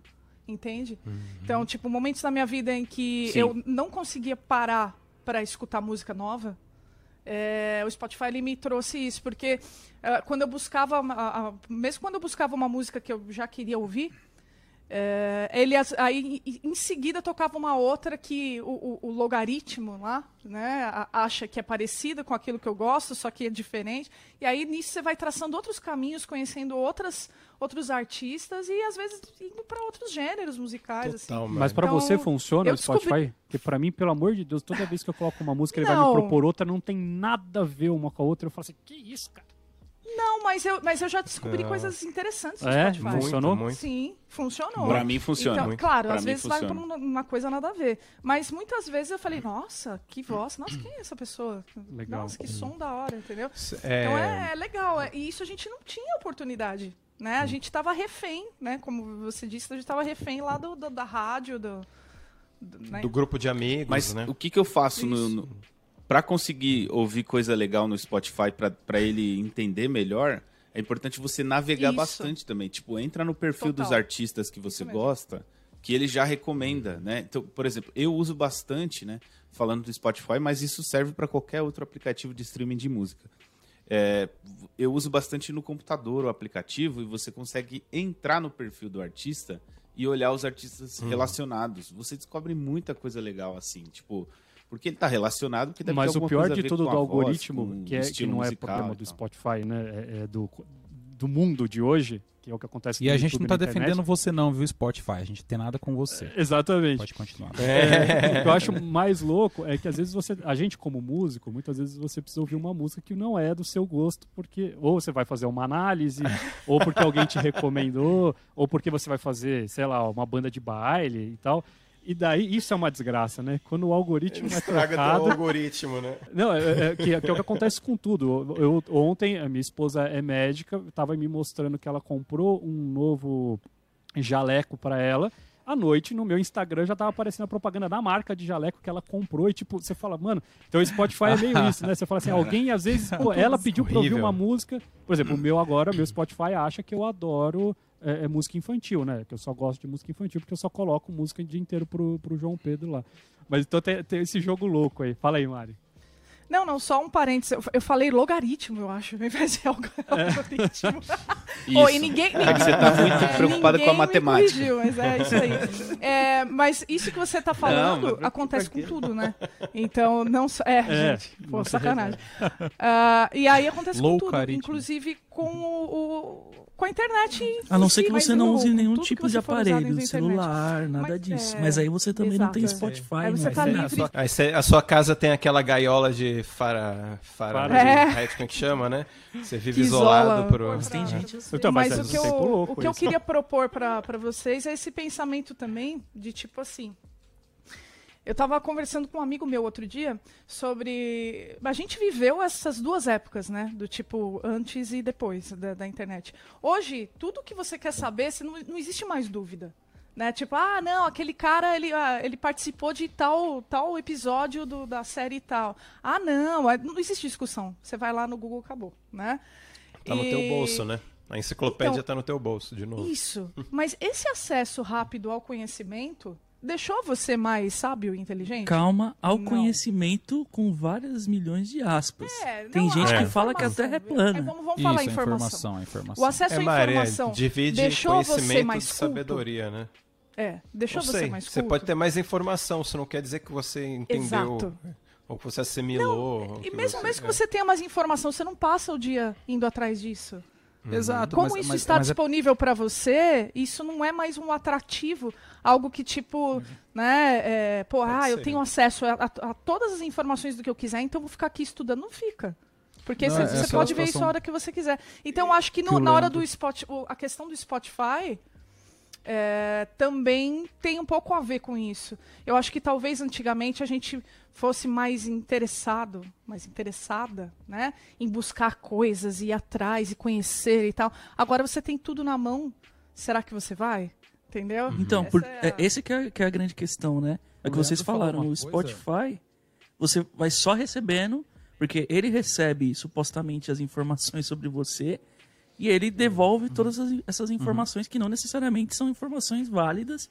Entende? Então, tipo, momentos da minha vida em que Sim. eu não conseguia parar para escutar música nova, é, o Spotify ele me trouxe isso, porque eh, quando eu buscava, uma- a- a- mesmo quando eu buscava uma música que eu já queria ouvir, é, ele as- aí em- seguida tocava uma outra que o, o- o logaritmo lá, né, a- acha que é parecida com aquilo que eu gosto, só que é diferente. E aí nisso você vai traçando outros caminhos, conhecendo outras outros artistas e às vezes indo para outros gêneros musicais. assim. Total, Mas pra Então, você funciona o Spotify? Porque pra mim, pelo amor de Deus, toda vez que eu coloco uma música, ele vai me propor outra, não tem nada a ver uma com a outra. Eu falo assim, que isso, cara? Não, mas eu, mas eu já descobri coisas interessantes no É? Spotify. Funcionou? muito. Sim, funcionou. Pra mim funciona. Então, Muito. claro, Pra às vezes vai funciona. por uma, uma coisa nada a ver. Mas muitas vezes eu falei, nossa, que voz, nossa, quem é essa pessoa? Legal. Nossa, que som da hora, entendeu? É, Então é, é legal. é- E isso a gente não tinha oportunidade. Né? A gente estava refém, né? Como você disse, a gente estava refém lá do, do- da rádio, do. do- né? do grupo de amigos, Mas né? o que, que eu faço no, no, para conseguir ouvir coisa legal no Spotify pra- pra ele entender melhor? É importante você navegar Isso. bastante também. Tipo, entra no perfil Total. dos artistas que você gosta, que ele já recomenda, né? Então, por exemplo, eu uso bastante, né? Falando do Spotify, mas isso serve para qualquer outro aplicativo de streaming de música. É, eu uso bastante no computador o aplicativo e você consegue entrar no perfil do artista e olhar os artistas relacionados. Você descobre muita coisa legal assim, tipo, Porque ele tá relacionado, porque deve Mas ter o pior de tudo do voz, algoritmo, com que, é, que não é problema do. Spotify, né? É, é do, do mundo de hoje, que é o que acontece E no a gente YouTube não tá e internet. defendendo você não, viu, Spotify? A gente tem nada com você. Exatamente. Pode continuar. É, o que eu acho mais louco é que às vezes você, a gente como músico, muitas vezes você precisa ouvir uma música que não é do seu gosto, porque ou você vai fazer uma análise, ou porque alguém te recomendou, ou porque você vai fazer, sei lá, uma banda de baile e tal. E daí isso é uma desgraça, né? Quando o algoritmo é trocado, algoritmo, né? não, é, é, que, que é o que acontece com tudo. Eu, eu- ontem, a minha esposa é médica, estava me mostrando que ela comprou um novo jaleco para ela. À noite, no meu Instagram, já tava aparecendo a propaganda da marca de jaleco que ela comprou. E, tipo, você fala, mano, então o Spotify é meio isso, né? Você fala assim, alguém, às vezes, pô, ela pediu pra eu ouvir uma música. Por exemplo, o meu agora, meu Spotify acha que eu adoro é, é música infantil, né? Que eu só gosto de música infantil porque eu só coloco música o dia inteiro pro, pro João Pedro lá. Mas então tem, tem esse jogo louco aí. Fala aí, Mari. Não, não, só um parênteses. Eu- Eu falei logaritmo, eu acho, ao invés de algo- algoritmo. Ô, e ninguém, É que você tá muito É, preocupada com a ninguém matemática. corrigiu, mas é isso aí. É, mas isso que você tá falando mas acontece com tudo, né? Então, não só. É, É, gente, pô, não sacanagem. Ah, e aí acontece com tudo, inclusive com o, o- com a internet. A não ser que mas você não use nenhum tipo de aparelho, celular, nada Mas, disso. é, Mas aí você também não tem exato. Spotify. Aí você né? tá A livre. sua, aí você- a sua casa tem aquela gaiola de fara. fara Fara. É. como é que chama, né? Você vive Que isolado por Tem trás. gente assim. Então, mas mas é o que, eu, louco o que eu queria propor pra vocês é esse pensamento também de tipo assim. Eu tava conversando com um amigo meu outro dia sobre. A gente viveu essas duas épocas, né? Do tipo antes e depois da, da internet. Hoje, tudo que você quer saber, você não, não existe mais dúvida. Né? Tipo, ah, não, aquele cara ele, ah, ele participou de tal, tal episódio do- da série e tal. Ah, não, é- não existe discussão. Você vai lá no Google, acabou, né? Tá no E- teu bolso, né? A enciclopédia Então- tá no teu bolso, de novo. isso. Mas esse acesso rápido ao conhecimento deixou você mais sábio e inteligente? Calma ao Não. conhecimento com várias milhões de aspas. É, Tem não, gente a que fala que a. Terra é plana. É, vamos vamos Isso, falar informação. informação, a informação. O acesso É, à Maria, informação divide deixou você conhecimento mais de culto? sabedoria, né? É, deixou Não você mais Você culto? pode ter mais informação, isso não quer dizer que você entendeu. Exato. Ou que você assimilou. ou E mesmo, você- mesmo é. que você tenha mais informação, você não passa o dia indo atrás disso. Exato. Como mas- isso mas- está mas é- disponível para você, isso não é mais um atrativo, algo que tipo, né, é, pô, ah, eu ser. tenho acesso a, a- a todas as informações do que eu quiser, então eu vou ficar aqui estudando. Não fica. Porque Não, você é você só pode ver isso a hora que você quiser. Então, eu acho que, no- na hora do Spotify, a questão do Spotify é, também tem um pouco a ver com isso. Eu acho que talvez antigamente a gente fosse mais interessado, mais interessada, né, em buscar coisas, ir atrás e conhecer e tal. Agora você tem tudo na mão. Será que você vai? Entendeu? Então, Essa por, é a- é, esse que é, que é a grande questão, né? É O que vocês falaram, o Spotify, você vai só recebendo, porque ele recebe supostamente as informações sobre você e ele devolve todas as- essas informações que não necessariamente são informações válidas.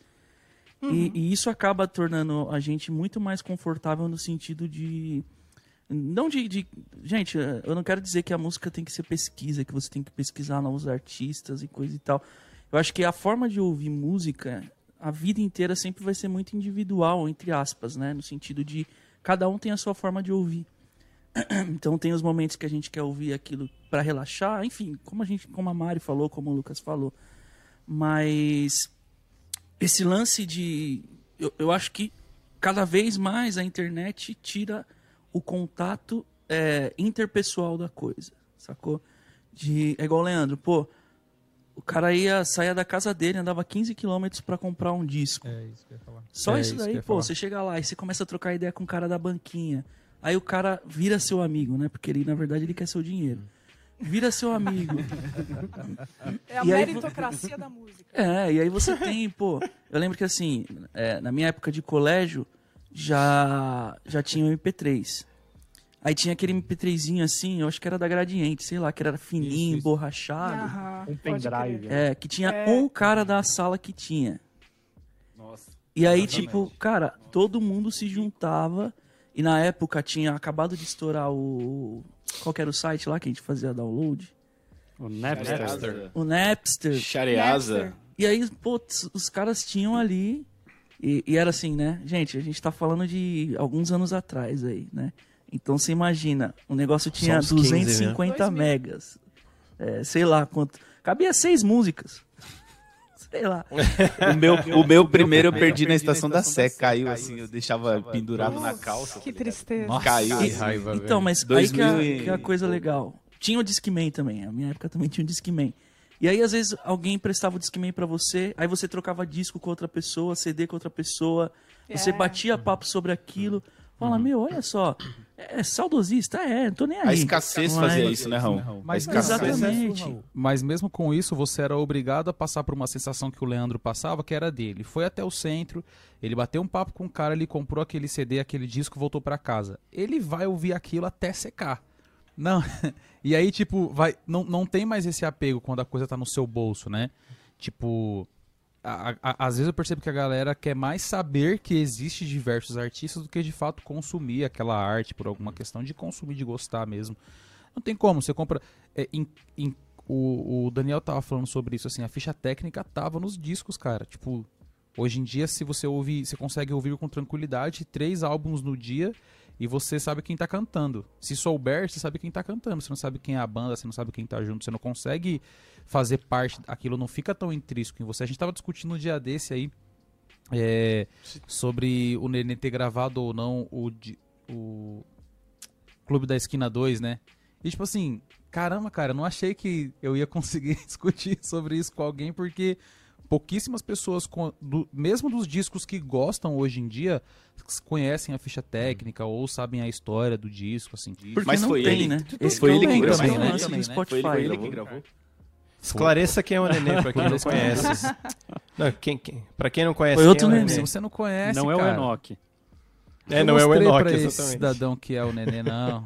E, e isso acaba tornando a gente muito mais confortável no sentido de. Não de, de- Gente, eu não quero dizer que a música tem que ser pesquisa, que você tem que pesquisar novos artistas e coisa e tal. Eu acho que a forma de ouvir música, a vida inteira sempre vai ser muito individual, entre aspas, né? No sentido de cada um tem a sua forma de ouvir. Então tem os momentos que a gente quer ouvir aquilo para relaxar, enfim, como a gente, como a Mari falou, como o Lucas falou. Mas esse lance de eu, eu acho que cada vez mais a internet tira o contato é, interpessoal da coisa, sacou? De, é igual o Leandro, pô, o cara ia sair da casa dele, andava 15 quilômetros para comprar um disco. É isso que eu ia falar. Só É isso daí, pô, falar. você chega lá e você começa a trocar ideia com o cara da banquinha. Aí o cara vira seu amigo, né? Porque ele, na verdade, ele quer seu dinheiro. Vira seu amigo. É a E aí- meritocracia da música. É, e aí você tem, pô. Eu lembro que assim, é, na minha época de colégio, já, já tinha o MP3. Aí tinha aquele MP3zinho assim, eu acho que era da Gradiente, sei lá, que era fininho, Isso, isso. borrachado. Aham, Um pendrive. crer. É, que tinha É. um cara da sala que tinha. Nossa. E aí, tipo, cara, todo mundo se juntava. E na época tinha acabado de estourar o. Qual que era o site lá que a gente fazia download? O Napster. O Napster. Napster. E aí, putz, os caras tinham ali E, e era assim, né? Gente, a gente tá falando de alguns anos atrás aí, né? Então você imagina, o negócio tinha uns 15, né? 250 2000. megas. É, sei lá quanto. Cabia seis músicas. Sei lá. O meu, o meu primeiro eu perdi na estação da Sé. Caiu assim, eu deixava pendurado na calça. Que tristeza. Caiu. Que raiva, Então, velho. mas aí 2000 que é, e- que é a coisa legal. Tinha o Discman também. A minha época também tinha o Discman. E aí, às vezes, alguém prestava o Discman pra você, aí você trocava disco com outra pessoa, CD com outra pessoa, você É. batia papo sobre aquilo. Fala, meu, olha só, é saudosista, é, não tô nem aí. A escassez Mas- fazia isso, né, Raul? Mas, Mas cara, exatamente. Mas mesmo com isso, você era obrigado a passar por uma sensação que o Leandro passava, que era dele. Foi até o centro, ele bateu um papo com o cara, ele comprou aquele CD, aquele disco, voltou pra casa. Ele vai ouvir aquilo até secar. Não. E aí, tipo, vai, não, não tem mais esse apego quando a coisa tá no seu bolso, né? Tipo, a- a- às vezes eu percebo que a galera quer mais saber que existe diversos artistas do que de fato consumir aquela arte por alguma questão de consumir, de gostar mesmo. Não tem como, você compra. é, em- em- o, o Daniel tava falando sobre isso, assim, a ficha técnica tava nos discos, cara. Tipo, hoje em dia, se você ouvir, você consegue ouvir com tranquilidade três álbuns no dia e você sabe quem tá cantando. Se souber, você sabe quem tá cantando. Você não sabe quem é a banda, você não sabe quem tá junto, você não consegue fazer parte. Aquilo não fica tão intrínseco em você. A gente tava discutindo um dia desse aí é, sobre o Nenê ter gravado ou não o, o Clube da Esquina 2, né? E tipo assim, caramba, cara, não achei que eu ia conseguir discutir sobre isso com alguém, porque pouquíssimas pessoas, com- do- mesmo dos discos que gostam hoje em dia, conhecem a ficha técnica ou sabem a história do disco, assim. Porque Mas não foi tem, ele- né? foi que ele é o que gravou, né? né? Spotify. Foi ele gravou. que gravou? Esclareça quem é o Nenê, pra quem não conhece. Não, quem, quem, pra quem não conhece Foi outro quem é o Nenê. Se você não conhece, não é o cara, Enoch. É, eu não é o Enoch, pra esse exatamente. cidadão que é o Nenê, não.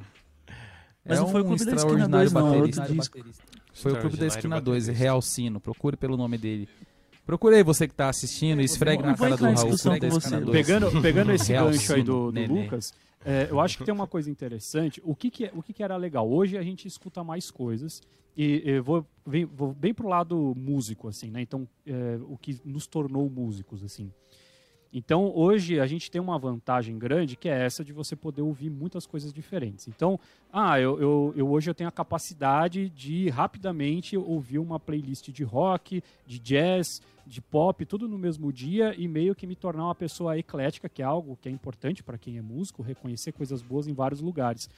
Mas é não foi o um Clube da Esquina extraordinário 2 não, é outro baterista. disco. Foi o Clube da Esquina 2, baterista. Real Sino. Procure pelo nome dele. Procure aí você que tá assistindo e esfregue na cara do Raul. 2. Pegando, pegando esse gancho aí do, do. Lucas, é, eu acho que tem uma coisa interessante. O que, que, é- o que, que era legal? Hoje a gente escuta mais coisas. E eu vou, vem, vou bem pro lado músico, assim, né? Então, é, o que nos tornou músicos, assim. Então, hoje a gente tem uma vantagem grande que é essa de você poder ouvir muitas coisas diferentes. Então, ah, eu, eu, eu hoje eu tenho a capacidade de rapidamente ouvir uma playlist de rock, de jazz, de pop, tudo no mesmo dia e meio que me tornar uma pessoa eclética, que é algo que é importante para quem é músico, reconhecer coisas boas em vários lugares.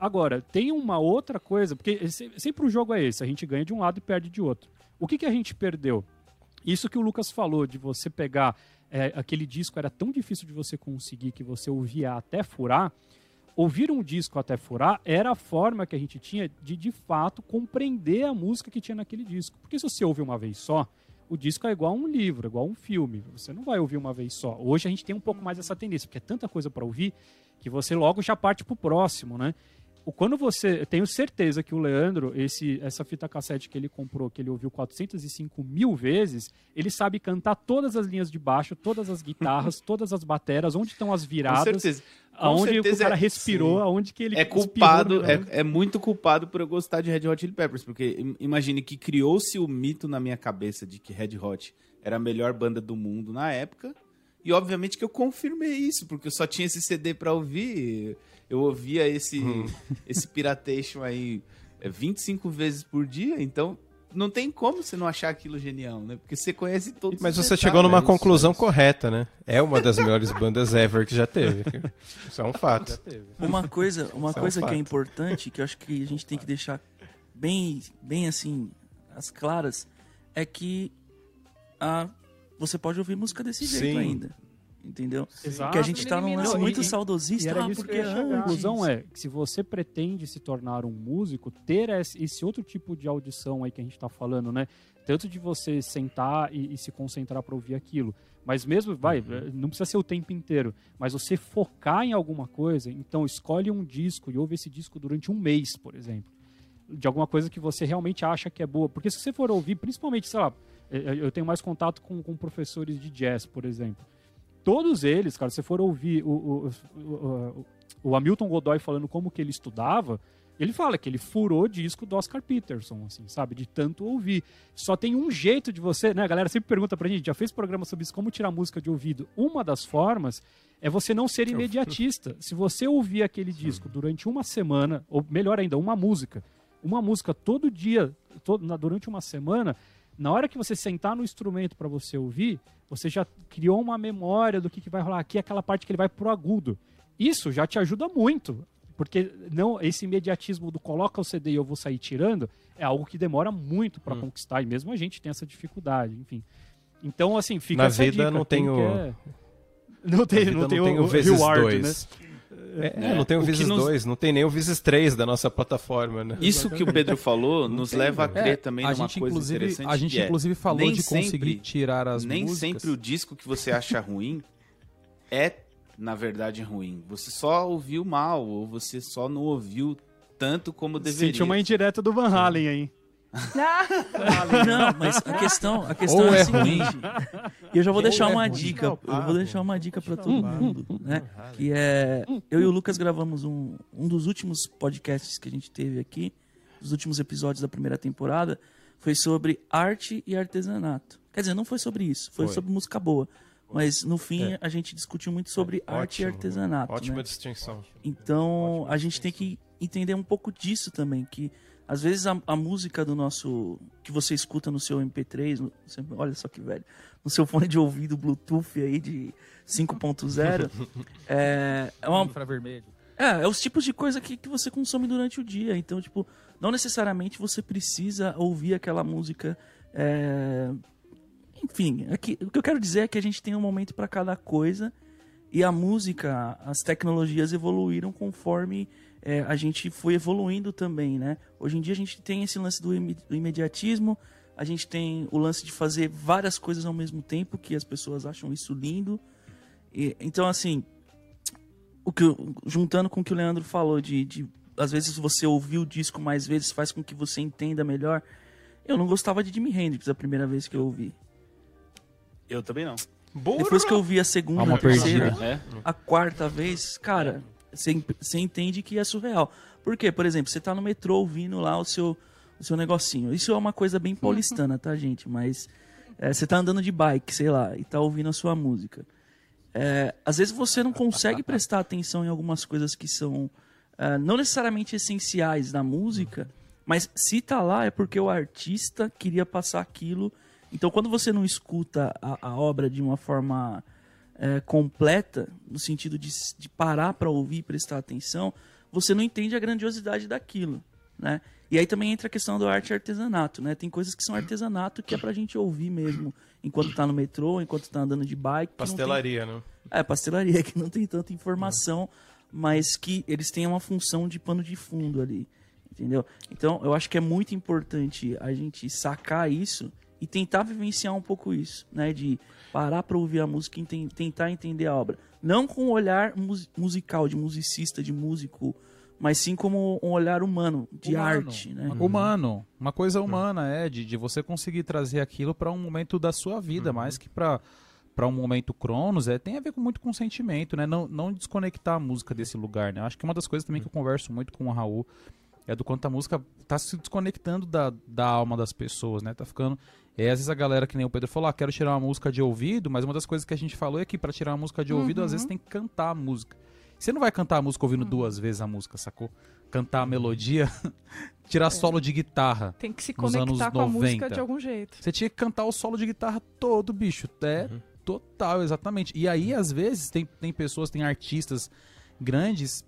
Agora, tem uma outra coisa, porque se- sempre o jogo é esse, a gente ganha de um lado e perde de outro. O que, que a gente perdeu? Isso que o Lucas falou, de você pegar é, aquele disco, era tão difícil de você conseguir que você ouvia até furar. Ouvir um disco até furar era a forma que a gente tinha de, de fato, compreender a música que tinha naquele disco. Porque se você ouve uma vez só, o disco é igual a um livro, igual a um filme. Você não vai ouvir uma vez só. Hoje a gente tem um pouco mais essa tendência, porque é tanta coisa para ouvir que você logo já parte pro próximo, né? Quando você. Eu tenho certeza que o Leandro, esse, essa fita cassete que ele comprou, que ele ouviu 405 mil vezes, ele sabe cantar todas as linhas de baixo, todas as guitarras, todas as bateras, onde estão as Com viradas, certeza. Com aonde certeza o cara é- respirou, sim. aonde que ele É culpado, é, é muito culpado por eu gostar de Red Hot Chili Peppers, porque im- imagine que criou-se o mito na minha cabeça de que Red Hot era a melhor banda do mundo na época, e obviamente que eu confirmei isso, porque eu só tinha esse CD pra ouvir, eu ouvia esse, esse Piratation aí é, 25 vezes por dia, então não tem como você não achar aquilo genial, né? Porque você conhece todos Mas os você chegou numa detalhes. conclusão correta, né? É uma das melhores bandas ever que já teve. Isso é um fato. Uma coisa, uma Isso é um coisa que é importante, que eu acho que a gente tem que deixar bem, bem assim, as claras, é que a, você pode ouvir música desse jeito Sim. ainda. Entendeu? Exato. Porque a gente tá num lance muito e- E saudosista, era ah, isso que porque. A conclusão é que se você pretende se tornar um músico, ter esse esse outro tipo de audição aí que a gente tá falando, né? Tanto de você sentar e, e se concentrar para ouvir aquilo. Mas mesmo, vai, Uhum. não precisa ser o tempo inteiro. Mas você focar em alguma coisa, então escolhe um disco e ouve esse disco durante um mês, por exemplo. De alguma coisa que você realmente acha que é boa. Porque se você for ouvir, principalmente, sei lá, eh, eu tenho mais contato com, com professores de jazz, por exemplo todos eles, cara, se você for ouvir o, o, o, o- Hamilton Godoy falando como que ele estudava, Ele fala que ele furou disco do Oscar Peterson, assim, sabe? De tanto ouvir. Só tem um jeito de você, né? A galera sempre pergunta pra gente, já fez programa sobre isso, como tirar música de ouvido. Uma das formas é você não ser imediatista. Se você ouvir aquele disco durante uma semana, ou melhor ainda, uma música, uma música todo dia, todo, durante uma semana, na hora que você sentar no instrumento para você ouvir, você já criou uma memória do que, que vai rolar aqui, aquela parte que ele vai pro agudo. Isso já te ajuda muito. Porque não esse imediatismo do coloca o CD e eu vou sair tirando é algo que demora muito para conquistar. E mesmo a gente tem essa dificuldade, enfim. Então, assim, fica Na essa vida dica. não Quem tem o- quer- Não tem, não tem, o, o vezes reward, dois. né? É, não tem o, o vezes nos- 2, não tem nem o vezes 3 da nossa plataforma, né? Isso que o Pedro falou nos tem, leva a crer também É, a numa gente, coisa inclusive, interessante. a gente que é, inclusive falou nem de conseguir sempre- tirar as nem músicas. sempre o disco que você acha ruim é, na verdade, ruim. Você só ouviu mal, ou você só não ouviu tanto como deveria. Senti uma indireta do Van Halen aí. Não, mas a questão, a questão Ou é, é a seguinte. E eu já vou deixar é uma ruim. dica. Eu vou deixar uma dica pra todo mundo, né? Que é eu e o Lucas gravamos um, um dos últimos podcasts que a gente teve aqui, os últimos episódios da primeira temporada, foi sobre arte e artesanato. Quer dizer, não foi sobre isso, foi, Foi. sobre música boa. Mas no fim É. a gente discutiu muito sobre arte e artesanato. Ótima né? distinção. Então a gente tem que entender um pouco disso também, que às vezes a, a música do nosso que você escuta no seu MP3, no olha só que velho, no seu fone de ouvido Bluetooth aí de 5.0, é, é uma Infravermelho. é, é os tipos de coisa que, que você consome durante o dia. Então, tipo, não necessariamente você precisa ouvir aquela música. é, Enfim, aqui, o que eu quero dizer é que a gente tem um momento para cada coisa e a música, as tecnologias evoluíram conforme é, a gente foi evoluindo também, né? Hoje em dia a gente tem esse lance do ime- do imediatismo, a gente tem o lance de fazer várias coisas ao mesmo tempo, que as pessoas acham isso lindo. E, então, assim, o que juntando com o que o Leandro falou de, de às vezes você ouvir o disco mais vezes faz com que você entenda melhor. Eu não gostava de Jimi Hendrix a primeira vez que eu ouvi. Eu também não. Depois que eu ouvi a segunda, a terceira. É? a quarta vez, cara, você entende que é surreal. Por quê? Por exemplo, você tá no metrô ouvindo lá o seu, o seu negocinho. Isso é uma coisa bem paulistana, tá, gente? Mas é, você tá andando de bike, sei lá, e tá ouvindo a sua música. É, às vezes você não consegue prestar atenção em algumas coisas que são é, não necessariamente essenciais da música, mas se tá lá é porque o artista queria passar aquilo. Então, quando você não escuta a, a obra de uma forma é, completa, no sentido de, de parar para ouvir e prestar atenção, você não entende a grandiosidade daquilo, né? E aí também entra a questão do arte e artesanato, né? Tem coisas que são artesanato que é pra gente ouvir mesmo, enquanto tá no metrô, enquanto tá andando de bike. não tem- Pastelaria, né? é, pastelaria, que não tem tanta informação, mas que eles têm uma função de pano de fundo ali. Entendeu? Então, eu acho que é muito importante a gente sacar isso e tentar vivenciar um pouco isso, né? De parar para ouvir a música e tentar entender a obra. Não com um olhar mus- musical, de musicista, de músico, mas sim como um olhar humano, de Humano. arte, né? Humano. Uma coisa humana, é, de, de você conseguir trazer aquilo para um momento da sua vida, mais que para para um momento cronos, é, tem a ver com muito com sentimento, né? Não, não desconectar a música desse lugar, né? Acho que uma das coisas também que eu converso muito com o Raul é do quanto a música tá se desconectando da, da alma das pessoas, né? Tá ficando. É, às vezes a galera, que nem o Pedro falou, ah, quero tirar uma música de ouvido, mas uma das coisas que a gente falou é que para tirar uma música de ouvido, às vezes tem que cantar a música. Você não vai cantar a música ouvindo duas vezes a música, sacou? Cantar a melodia, tirar solo de guitarra. Tem que se conectar com a música 90. de algum jeito. Você tinha que cantar o solo de guitarra todo, bicho. É total, exatamente. E aí, às vezes, tem, tem pessoas, tem artistas grandes,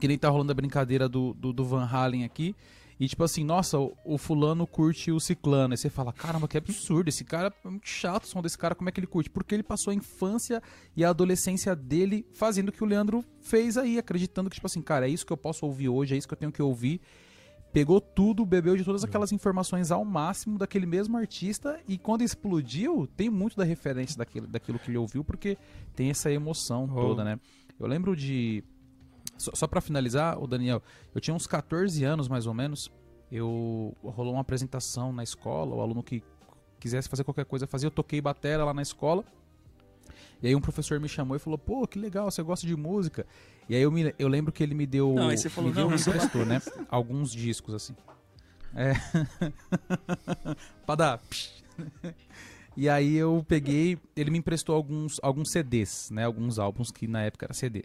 que nem tá rolando a brincadeira do, do, do Van Halen aqui. E tipo assim, nossa, o, o fulano curte o ciclano. Aí você fala, caramba, que absurdo. Esse cara é muito chato o som desse cara, como é que ele curte? Porque ele passou a infância e a adolescência dele fazendo o que o Leandro fez aí, acreditando que, tipo assim, cara, é isso que eu posso ouvir hoje, é isso que eu tenho que ouvir pegou tudo, bebeu de todas aquelas informações ao máximo daquele mesmo artista e quando explodiu, tem muito da referência daquilo, daquilo que ele ouviu, porque tem essa emoção Oh. toda, né? Eu lembro de. Só, só para finalizar, o Daniel, eu tinha uns 14 anos mais ou menos. Eu rolou uma apresentação na escola, o aluno que quisesse fazer qualquer coisa fazia, eu toquei batera lá na escola. E aí um professor me chamou e falou: "Pô, que legal, você gosta de música?" E aí eu, me, eu lembro que ele me deu. Não, aí você falou, me deu, não, me emprestou, né? Alguns discos, assim. É. pra dar. E aí eu peguei, ele me emprestou alguns, alguns CDs, né? Alguns álbuns que na época era CD.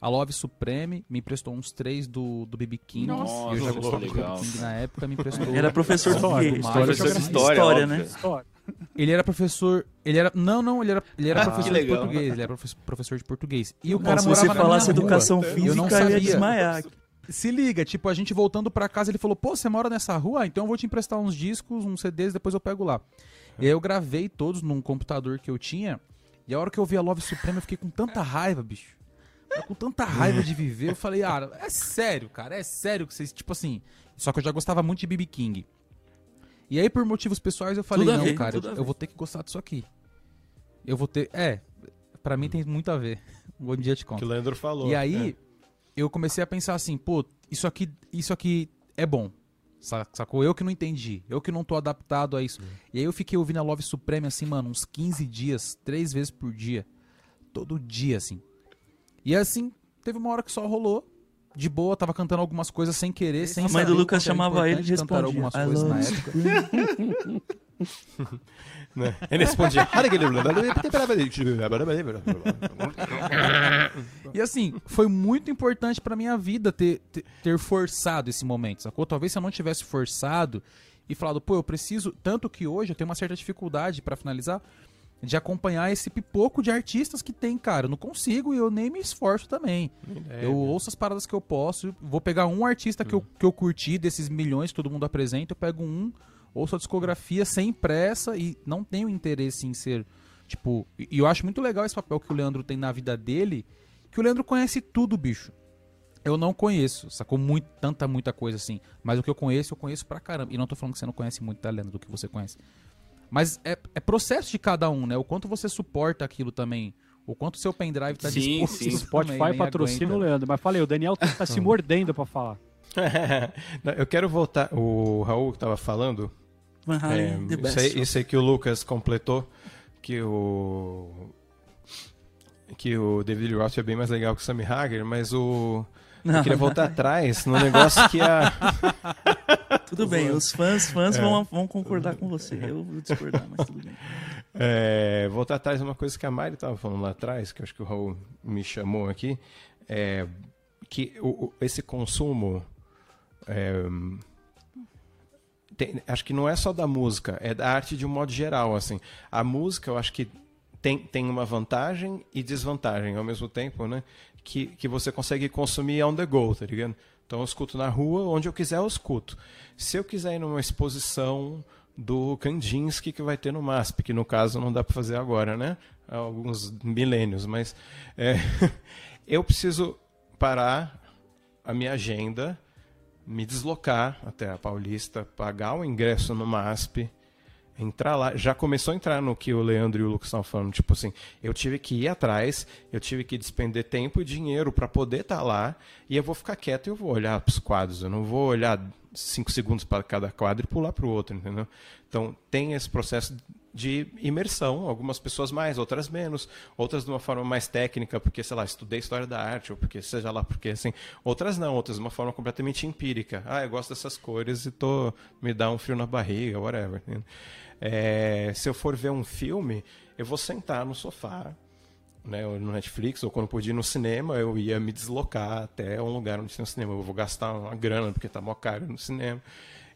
A Love Supreme me emprestou uns três do, do BB King. Nossa, eu já gostava do BB. King na época, me emprestou. Era professor de História, história, Professor de geografia. história, História, né? História. Ele era professor. Ele era. Não, não, ele era, ele era Ah, professor de português. Ele era profe- professor de português. E o cara se morava você falasse minha rua. educação Eu física, não eu ia sabia. desmaiar. Se liga, tipo, a gente voltando pra casa, ele falou: pô, você mora nessa rua? Então eu vou te emprestar uns discos, uns CDs, depois eu pego lá. E aí eu gravei todos num computador que eu tinha. E a hora que eu vi a Love Supreme, eu fiquei com tanta raiva, bicho. Eu com tanta raiva de viver, eu falei, ah, é sério, cara, é sério que vocês, tipo assim. Só que eu já gostava muito de BB King. E aí, por motivos pessoais, eu falei, Tudo não, ver, cara, eu, eu vou ter que gostar disso aqui. Eu vou ter. É, pra mim tem muito a ver. Um dia te conto. Que o Leandro falou. E aí, eu comecei a pensar assim, pô, isso aqui, isso aqui é bom. Sa- Sacou? Eu que não entendi. Eu que não tô adaptado a isso. E aí eu fiquei ouvindo a Love Supreme assim, mano, uns 15 dias, três vezes por dia. Todo dia, assim. E assim, teve uma hora que só rolou. De boa, tava cantando algumas coisas sem querer, sem A mãe do saber Lucas quanto era chamava ele e respondia, algumas "I coisas na época. Né? Ele respondia. E assim, foi muito importante pra minha vida ter, ter, ter forçado esse momento, sacou? Talvez se eu não tivesse forçado e falado, pô, eu preciso. Tanto que hoje eu tenho uma certa dificuldade, pra finalizar, de acompanhar esse pipoco de artistas que tem, cara. Eu não consigo e eu nem me esforço também. eu ouço as paradas que eu posso, vou pegar um artista que, eu, que eu curti desses milhões que todo mundo apresenta, eu pego um, ouço a discografia sem pressa e não tenho interesse em ser. Tipo, e e eu acho muito legal esse papel que o Leandro tem na vida dele, que o Leandro conhece tudo, bicho. Eu não conheço, sacou muito, tanta, muita coisa assim. Mas o que eu conheço, eu conheço pra caramba. E não tô falando que você não conhece muito, tá, Leandro, do que você conhece. Mas é, é processo de cada um, né? O quanto você suporta aquilo também. O quanto seu pendrive tá Sim, disposto sim. também, Spotify nem patrocina o. Leandro. Mas falei, o Daniel tá se mordendo pra falar. Eu quero voltar. O Raul que tava falando. Van Halen, É, isso, aí, isso aí que o Lucas completou, que o que o David Roth é bem mais legal que o Sammy Hagar, mas o Não, eu queria voltar atrás no negócio que a Tudo bem, os fãs, fãs É. vão, vão concordar com você. Eu vou discordar, mas tudo bem. é, voltar atrás uma coisa que a Mari estava falando lá atrás, que eu acho que o Raul me chamou aqui, é que o- esse consumo é, tem- acho que não é só da música, é da arte de um modo geral, assim. A música, eu acho que tem, tem uma vantagem e desvantagem ao mesmo tempo, né? Que, que você consegue consumir on the go, tá ligado? Então eu escuto na rua, onde eu quiser eu escuto. Se eu quiser ir numa exposição do Kandinsky que vai ter no MASP, que no caso não dá para fazer agora, né? Há alguns milênios, mas é, eu preciso parar a minha agenda, me deslocar até a Paulista, pagar o ingresso no MASP, entrar lá. Já começou a entrar no que o Leandro e o Lucas estavam falando. Tipo assim, eu tive que ir atrás, eu tive que despender tempo e dinheiro para poder estar lá, e eu vou ficar quieto e eu vou olhar para os quadros. Eu não vou olhar cinco segundos para cada quadro e pular para o outro, entendeu? Então tem esse processo de imersão, algumas pessoas mais, outras menos, outras de uma forma mais técnica, porque, sei lá, estudei história da arte, ou porque, seja lá, porque assim, outras não, outras de uma forma completamente empírica. Ah, eu gosto dessas cores e tô, me dá um frio na barriga, whatever. É, se eu for ver um filme, eu vou sentar no sofá, né, no Netflix, ou quando podia ir no cinema, eu ia me deslocar até um lugar onde tem um cinema. Eu vou gastar uma grana, porque tá mó caro no cinema.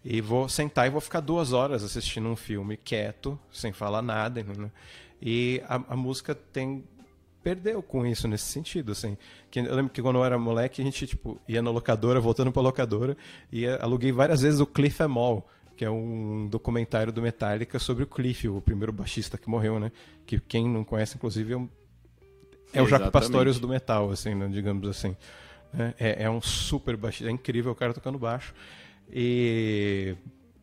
E vou sentar e vou ficar duas horas assistindo um filme quieto, sem falar nada. Né? E a, a música tem perdeu com isso nesse sentido, assim. Que eu lembro que quando eu era moleque, a gente tipo ia na locadora, voltando para locadora, e aluguei várias vezes o Cliff Emall, que é um documentário do Metallica sobre o Cliff, o primeiro baixista que morreu, né? Que quem não conhece, inclusive, é, um, é o Jaco. Pastorius do metal, assim, né? digamos assim. né? É, é um super baixista, é incrível o cara tocando baixo. E,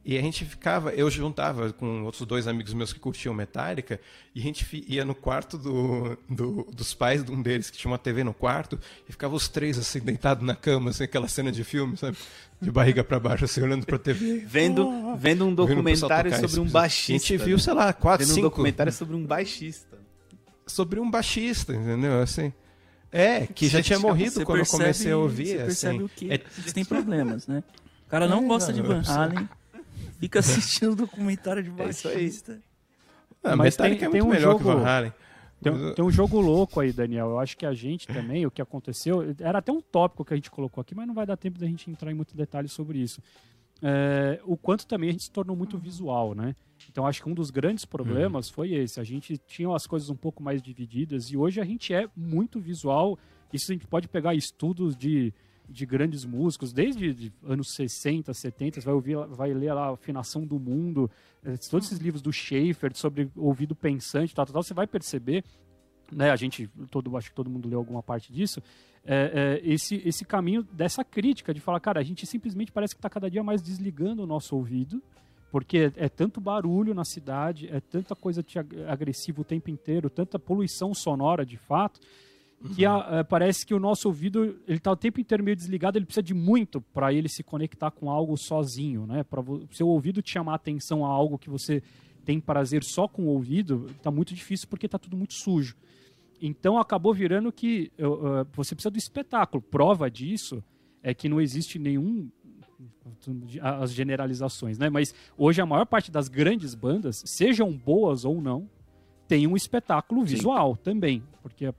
e a gente ficava, eu juntava com outros dois amigos meus que curtiam Metallica, e a gente ia no quarto do, do- dos pais de um deles, que tinha uma TV no quarto, e ficava os três assim, deitados na cama, assim, aquela cena de filme, sabe? De barriga para baixo, assim, olhando pra TV. Vendo, vendo um Vendo documentário tocar sobre um baixista. A gente viu, né? sei lá, quatro, Vendo um cinco documentário sobre um baixista. sobre um baixista, entendeu? Assim, É, que já tinha morrido quando eu percebe- comecei a ouvir. Você percebe assim. o quê? É- Eles têm problemas, né? O cara não É, gosta de não, Van eu- Halen, fica assistindo documentário de É isso aí. baixista. Ah, Mas tem- é tem um melhor jogo- que Van Halen. Tem, tem um jogo louco aí, Daniel. Eu acho que a gente também, o que aconteceu, era até um tópico que a gente colocou aqui, mas não vai dar tempo da gente entrar em muito detalhe sobre isso. É, o quanto também a gente se tornou muito visual, né? Então acho que um dos grandes problemas foi esse. A gente tinha as coisas um pouco mais divididas e hoje a gente é muito visual. Isso a gente pode pegar estudos de, de grandes músicos, desde de anos 60, 70, você vai ouvir, vai ler lá afinação do mundo, eh, todos esses livros do Schaefer sobre ouvido pensante, tal, tal, tal, você vai perceber, né? A gente, todo, acho que todo mundo leu alguma parte disso. é, é, esse, esse caminho dessa crítica de falar, cara, a gente simplesmente parece que está cada dia mais desligando o nosso ouvido, porque é, é tanto barulho na cidade, é tanta coisa agressiva o tempo inteiro, tanta poluição sonora de fato, que a- é, parece que o nosso ouvido ele está o tempo inteiro meio desligado, ele precisa de muito para ele se conectar com algo sozinho, né? Para o seu ouvido te chamar a atenção a algo que você tem prazer só com o ouvido, tá muito difícil porque tá tudo muito sujo. Então acabou virando que uh, você precisa do espetáculo. Prova disso é que não existe nenhum as generalizações, né? Mas hoje a maior parte das grandes bandas, sejam boas ou não, tem um espetáculo visual também, porque eh,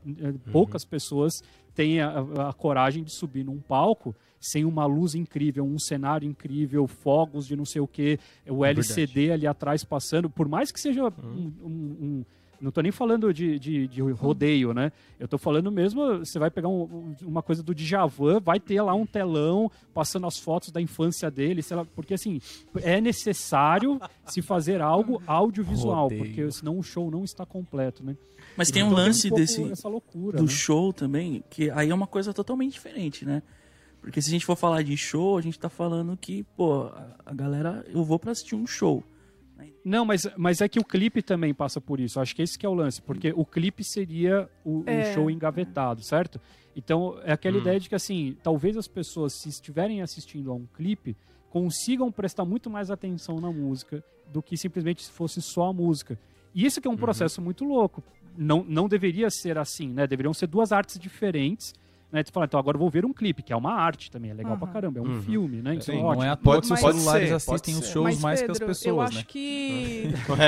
poucas pessoas têm a, a- coragem de subir num palco sem uma luz incrível, um cenário incrível, fogos de não sei o que, o LCD ali atrás passando, por mais que seja um, um- um- não tô nem falando de, de, de rodeio, né? Eu tô falando mesmo, você vai pegar um- um- uma coisa do Djavan, vai ter lá um telão passando as fotos da infância dele, sei lá, porque assim, é necessário se fazer algo audiovisual, Rodeio. porque senão o show não está completo, né? Mas tem um Então lance pouco desse essa loucura, do né? show também, que aí é uma coisa totalmente diferente, né? Porque se a gente for falar de show, a gente tá falando que, pô, a- a galera, eu vou pra assistir um show. Não, mas, mas é que o clipe também passa por isso. Acho que esse que é o lance, porque o clipe seria o, o É. show engavetado, certo? Então, é aquela ideia de que, assim, talvez as pessoas, se estiverem assistindo a um clipe, consigam prestar muito mais atenção na música do que simplesmente se fosse só a música. E isso que é um processo muito louco. Não, não deveria ser assim, né? Deveriam ser duas artes diferentes. Né? Tu fala, então agora eu vou ver um clipe, que é uma arte também, é legal pra caramba, é um filme, né? Então, Sim, ótimo. Não é à toa Pode- que os pode celulares ser, assistem pode os shows Mas, mais Pedro, que as eu pessoas, acho né? que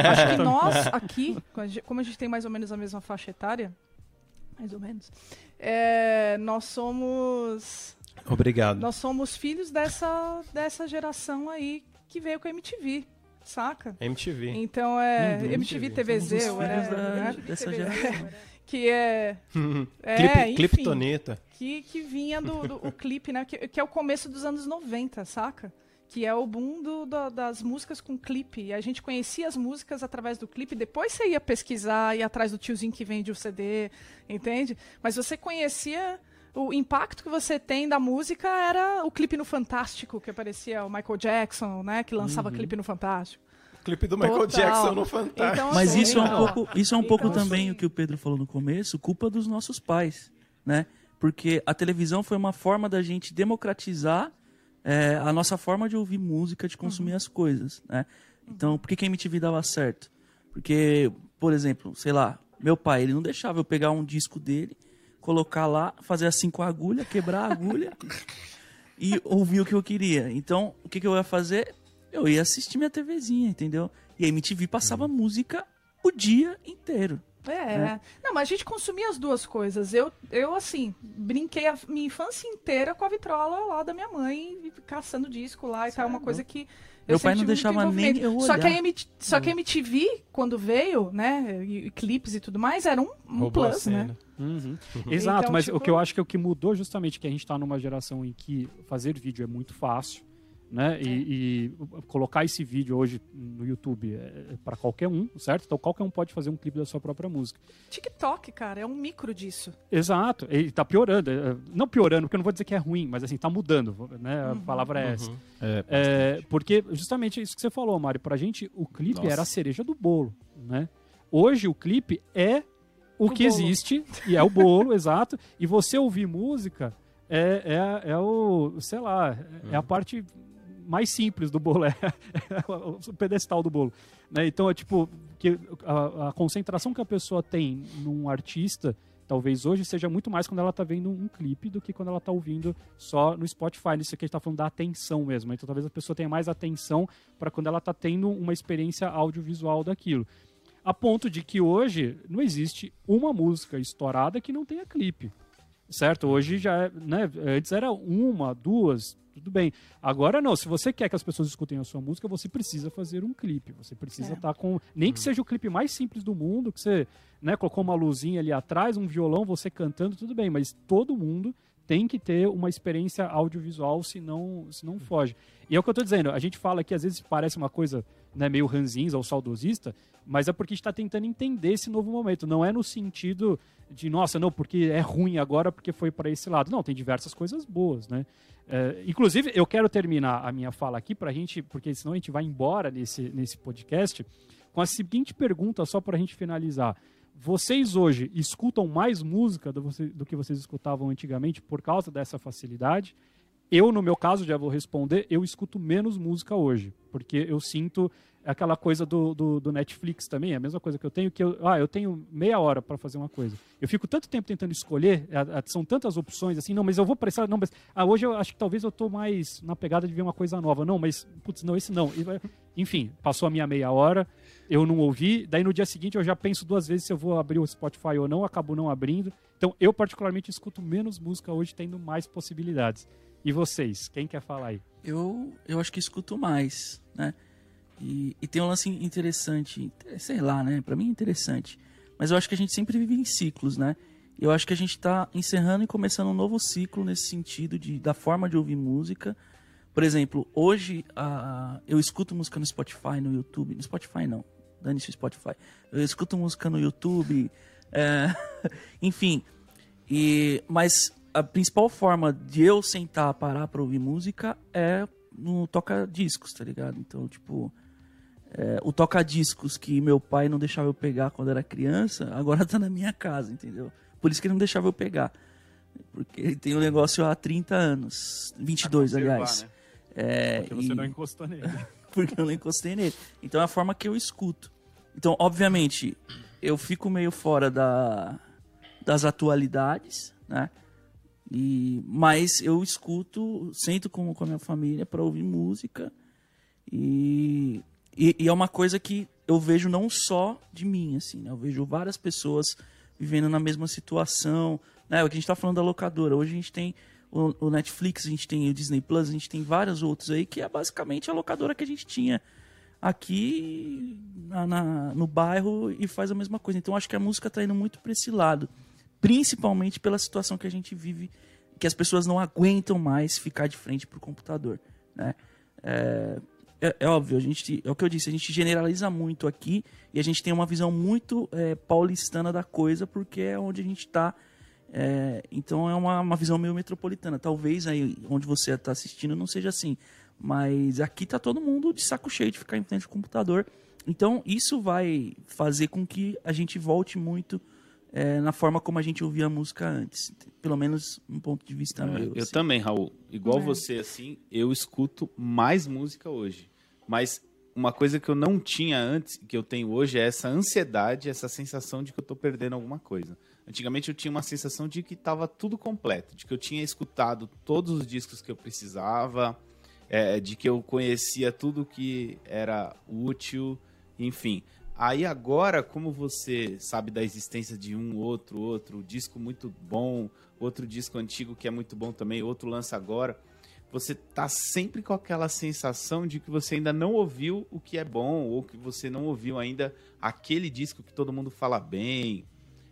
acho que nós aqui, como a gente- tem mais ou menos a mesma faixa etária, mais ou menos, é, nós somos Obrigado. nós somos filhos dessa dessa geração aí que veio com a MTV, saca? MTV. Então é Uhum. MTV, TVZ, os whatever, filhos da- né? dessa TVZ, geração. que é, é Clipe, enfim, Cliptonita. Que, que vinha do, do- o clipe, né? Que, que é o começo dos anos 90, saca? Que é o boom do- do- das músicas com clipe. E a gente conhecia as músicas através do clipe, depois você ia pesquisar, ia atrás do tiozinho que vende o CD, entende? Mas você conhecia. O impacto que você tem da música era o clipe no Fantástico, que aparecia o Michael Jackson, né? Que lançava clipe no Fantástico. Clipe do Michael Total. Jackson no Fantástico. Então, Mas assim, isso é um pouco, isso é um pouco então, também assim- o que o Pedro falou no começo, culpa dos nossos pais, né? Porque a televisão foi uma forma da gente democratizar é, a nossa forma de ouvir música, de consumir as coisas, né? Então, por que que a MTV dava certo? Porque, por exemplo, sei lá, meu pai, ele não deixava eu pegar um disco dele, colocar lá, fazer assim com a agulha, quebrar a agulha e ouvir o que eu queria. Então, o que, que eu ia fazer? Eu ia assistir minha TVzinha, entendeu? E a MTV passava música o dia inteiro. É. né? Não, mas a gente consumia as duas coisas. Eu, eu assim, brinquei a minha infância inteira com a vitrola lá da minha mãe, caçando disco lá e tal. É uma coisa que. eu Meu pai sempre não deixava nem eu Só que, a olhar. MT só que a MTV, quando veio, né, e, e clipes e tudo mais, era um, um plus, né? Uhum. Exato, Então, mas tipo- o que eu acho que é o que mudou justamente que a gente está numa geração em que fazer vídeo é muito fácil, né? E, e colocar esse vídeo hoje no YouTube é, para qualquer um, certo? Então qualquer um pode fazer um clipe da sua própria música. TikTok, cara, é um micro disso. Exato, ele tá piorando, é, não piorando, porque eu não vou dizer que é ruim, mas assim, tá mudando, né? A palavra é essa. É, É, porque justamente isso que você falou, Mário, pra gente o clipe Nossa. era a cereja do bolo, né? Hoje o clipe é o, O que bolo. existe, e é o bolo, exato, e você ouvir música é, é, é o, sei lá, é a parte mais simples do bolo, é, o pedestal do bolo. Né? Então é tipo, que a, a concentração que a pessoa tem num artista talvez hoje, seja muito mais quando ela tá vendo um clipe do que quando ela tá ouvindo só no Spotify. Nisso aqui a gente tá falando da atenção mesmo. Então talvez a pessoa tenha mais atenção para quando ela tá tendo uma experiência audiovisual daquilo. A ponto de que hoje não existe uma música estourada que não tenha clipe. Certo? Hoje já é, né? Antes era uma, duas, tudo bem. Agora não, se você quer que as pessoas escutem a sua música, você precisa fazer um clipe. Você precisa É. estar com. Nem que seja o clipe mais simples do mundo, que você né, colocou uma luzinha ali atrás, um violão, você cantando, tudo bem, mas todo mundo tem que ter uma experiência audiovisual, senão, senão foge. E é o que eu tô dizendo, a gente fala que às vezes parece uma coisa né, meio ranzinza ou saudosista, mas é porque a gente está tentando entender esse novo momento. Não é no sentido de, nossa, não, porque é ruim agora porque foi para esse lado. Não, tem diversas coisas boas, né? É, inclusive, eu quero terminar a minha fala aqui para a gente, porque senão a gente vai embora nesse, nesse podcast, com a seguinte pergunta, só para a gente finalizar. Vocês hoje escutam mais música do, você- do que vocês escutavam antigamente por causa dessa facilidade? Eu, no meu caso, já vou responder, eu escuto menos música hoje, porque eu sinto aquela coisa do, do, do Netflix também, é a mesma coisa que eu tenho, que eu, ah, eu tenho meia hora para fazer uma coisa. Eu fico tanto tempo tentando escolher, a- a- são tantas opções, assim, não, mas eu vou prestar, não, mas ah, hoje eu acho que talvez eu tô mais na pegada de ver uma coisa nova. Não, mas, putz, não, esse não. Enfim, passou a minha meia hora, eu não ouvi, daí no dia seguinte eu já penso duas vezes se eu vou abrir o Spotify ou não, acabo não abrindo. Então, eu particularmente escuto menos música hoje, tendo mais possibilidades. E vocês, quem quer falar aí? Eu, eu acho que escuto mais, né? E, e tem um lance interessante, sei lá, né? Pra mim é interessante. Mas eu acho que a gente sempre vive em ciclos, né? Eu acho que a gente tá encerrando e começando um novo ciclo nesse sentido de, da forma de ouvir música. Por exemplo, hoje a, eu escuto música no Spotify, no YouTube. No Spotify não, dane-se o Spotify. Eu escuto música no YouTube, é, enfim. E, mas a principal forma de eu sentar, parar pra ouvir música é no toca-discos, tá ligado? Então, tipo, é, o toca-discos que meu pai não deixava eu pegar quando era criança, agora tá na minha casa, entendeu? Por isso que ele não deixava eu pegar. Porque ele tem um negócio há 30 anos. 22, Pra conservar, aliás. né? É, Porque você e- não encostou nele. porque eu não encostei nele. Então é a forma que eu escuto. Então, obviamente, eu fico meio fora da, das atualidades, né? E, mas eu escuto, sento com, com a minha família para ouvir música. E, e, e é uma coisa que eu vejo não só de mim, assim, né? Eu vejo várias pessoas vivendo na mesma situação. Né? O que a gente tá falando da locadora. Hoje a gente tem o, o Netflix, a gente tem o Disney Plus, a gente tem vários outros aí, que é basicamente a locadora que a gente tinha aqui na, na- no bairro e faz a mesma coisa. Então acho que a música tá indo muito para esse lado. Principalmente pela situação que a gente vive, que as pessoas não aguentam mais ficar de frente pro computador. Né? É, é, é óbvio, a gente, é o que eu disse, a gente generaliza muito aqui e a gente tem uma visão muito é, paulistana da coisa, porque é onde a gente está. então é uma, uma visão meio metropolitana. Talvez aí onde você está assistindo não seja assim, mas aqui tá todo mundo de saco cheio de ficar em frente ao computador. Então isso vai fazer com que a gente volte muito é, na forma como a gente ouvia a música antes. Pelo menos um ponto de vista meu. Eu assim. também, Raul. Igual É. você, assim, eu escuto mais música hoje. Mas uma coisa que eu não tinha antes, que eu tenho hoje, é essa ansiedade, essa sensação de que eu tô perdendo alguma coisa. Antigamente eu tinha uma sensação de que estava tudo completo, de que eu tinha escutado todos os discos que eu precisava, é, de que eu conhecia tudo que era útil, enfim. Aí agora, como você sabe da existência de um, outro, outro disco muito bom, outro disco antigo que é muito bom também, outro lança agora, você tá sempre com aquela sensação de que você ainda não ouviu o que é bom, ou que você não ouviu ainda aquele disco que todo mundo fala bem.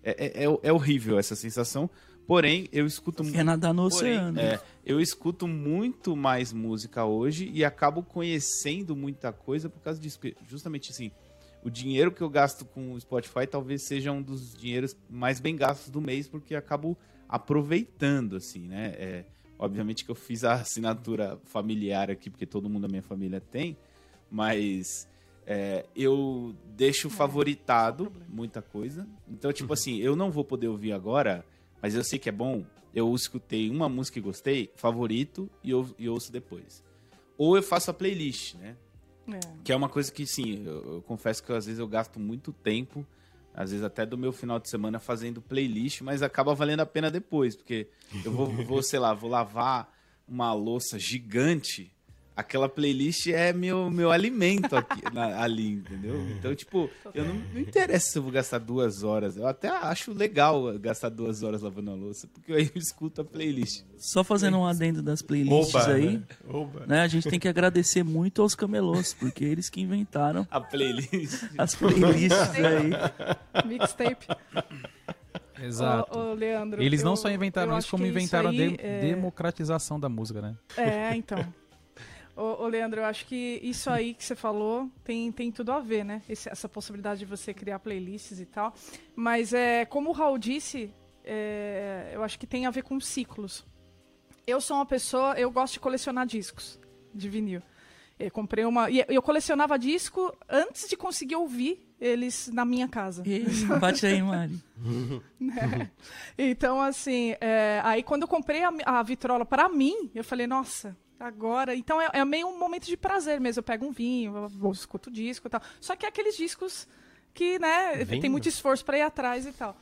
É, é, é- é horrível essa sensação. Porém, eu escuto É nadar no Porém, oceano. é, eu escuto muito mais música hoje e acabo conhecendo muita coisa por causa disso. Justamente assim, o dinheiro que eu gasto com o Spotify talvez seja um dos dinheiros mais bem gastos do mês, porque eu acabo aproveitando, assim, né? É, obviamente que eu fiz a assinatura familiar aqui, porque todo mundo da minha família tem, mas é, eu deixo favoritado muita coisa. Então, tipo assim, eu não vou poder ouvir agora, mas eu sei que é bom. Eu escutei uma música e gostei, favorito, e, eu, e ouço depois. Ou eu faço a playlist, né? É. Que é uma coisa que, sim, eu, eu confesso que às vezes eu gasto muito tempo às vezes até do meu final de semana fazendo playlist, mas acaba valendo a pena depois, porque eu vou, vou sei lá, vou lavar uma louça gigante aquela playlist é meu, meu alimento aqui, na, ali, entendeu? Então, tipo, eu não, não interessa se eu vou gastar duas horas. Eu até acho legal gastar duas horas lavando a louça, porque aí eu escuto a playlist. Só fazendo um adendo das playlists Oba, aí, né? Oba. né? A gente tem que agradecer muito aos camelôs, porque eles que inventaram A playlist. as playlists aí. Mixtape. Exato. Ô, ô, Leandro. Eles não eu- só inventaram isso, como inventaram a de- é- democratização da música, né? É, então. Ô, ô, Leandro, eu acho que isso aí que você falou tem, tem tudo a ver, né? Esse- essa possibilidade de você criar playlists e tal. Mas é, como o Raul disse, é, eu acho que tem a ver com ciclos. Eu sou uma pessoa, eu gosto de colecionar discos de vinil. Eu comprei uma. E eu colecionava disco antes de conseguir ouvir eles na minha casa. E bate aí, Mari. né? Então, assim, é, aí quando eu comprei a, a vitrola para mim, eu falei, nossa, agora. Então é, é meio um momento de prazer mesmo. Eu pego um vinho, eu, escuto disco e tal. Só que é aqueles discos que, né, tem muito esforço para ir atrás e tal.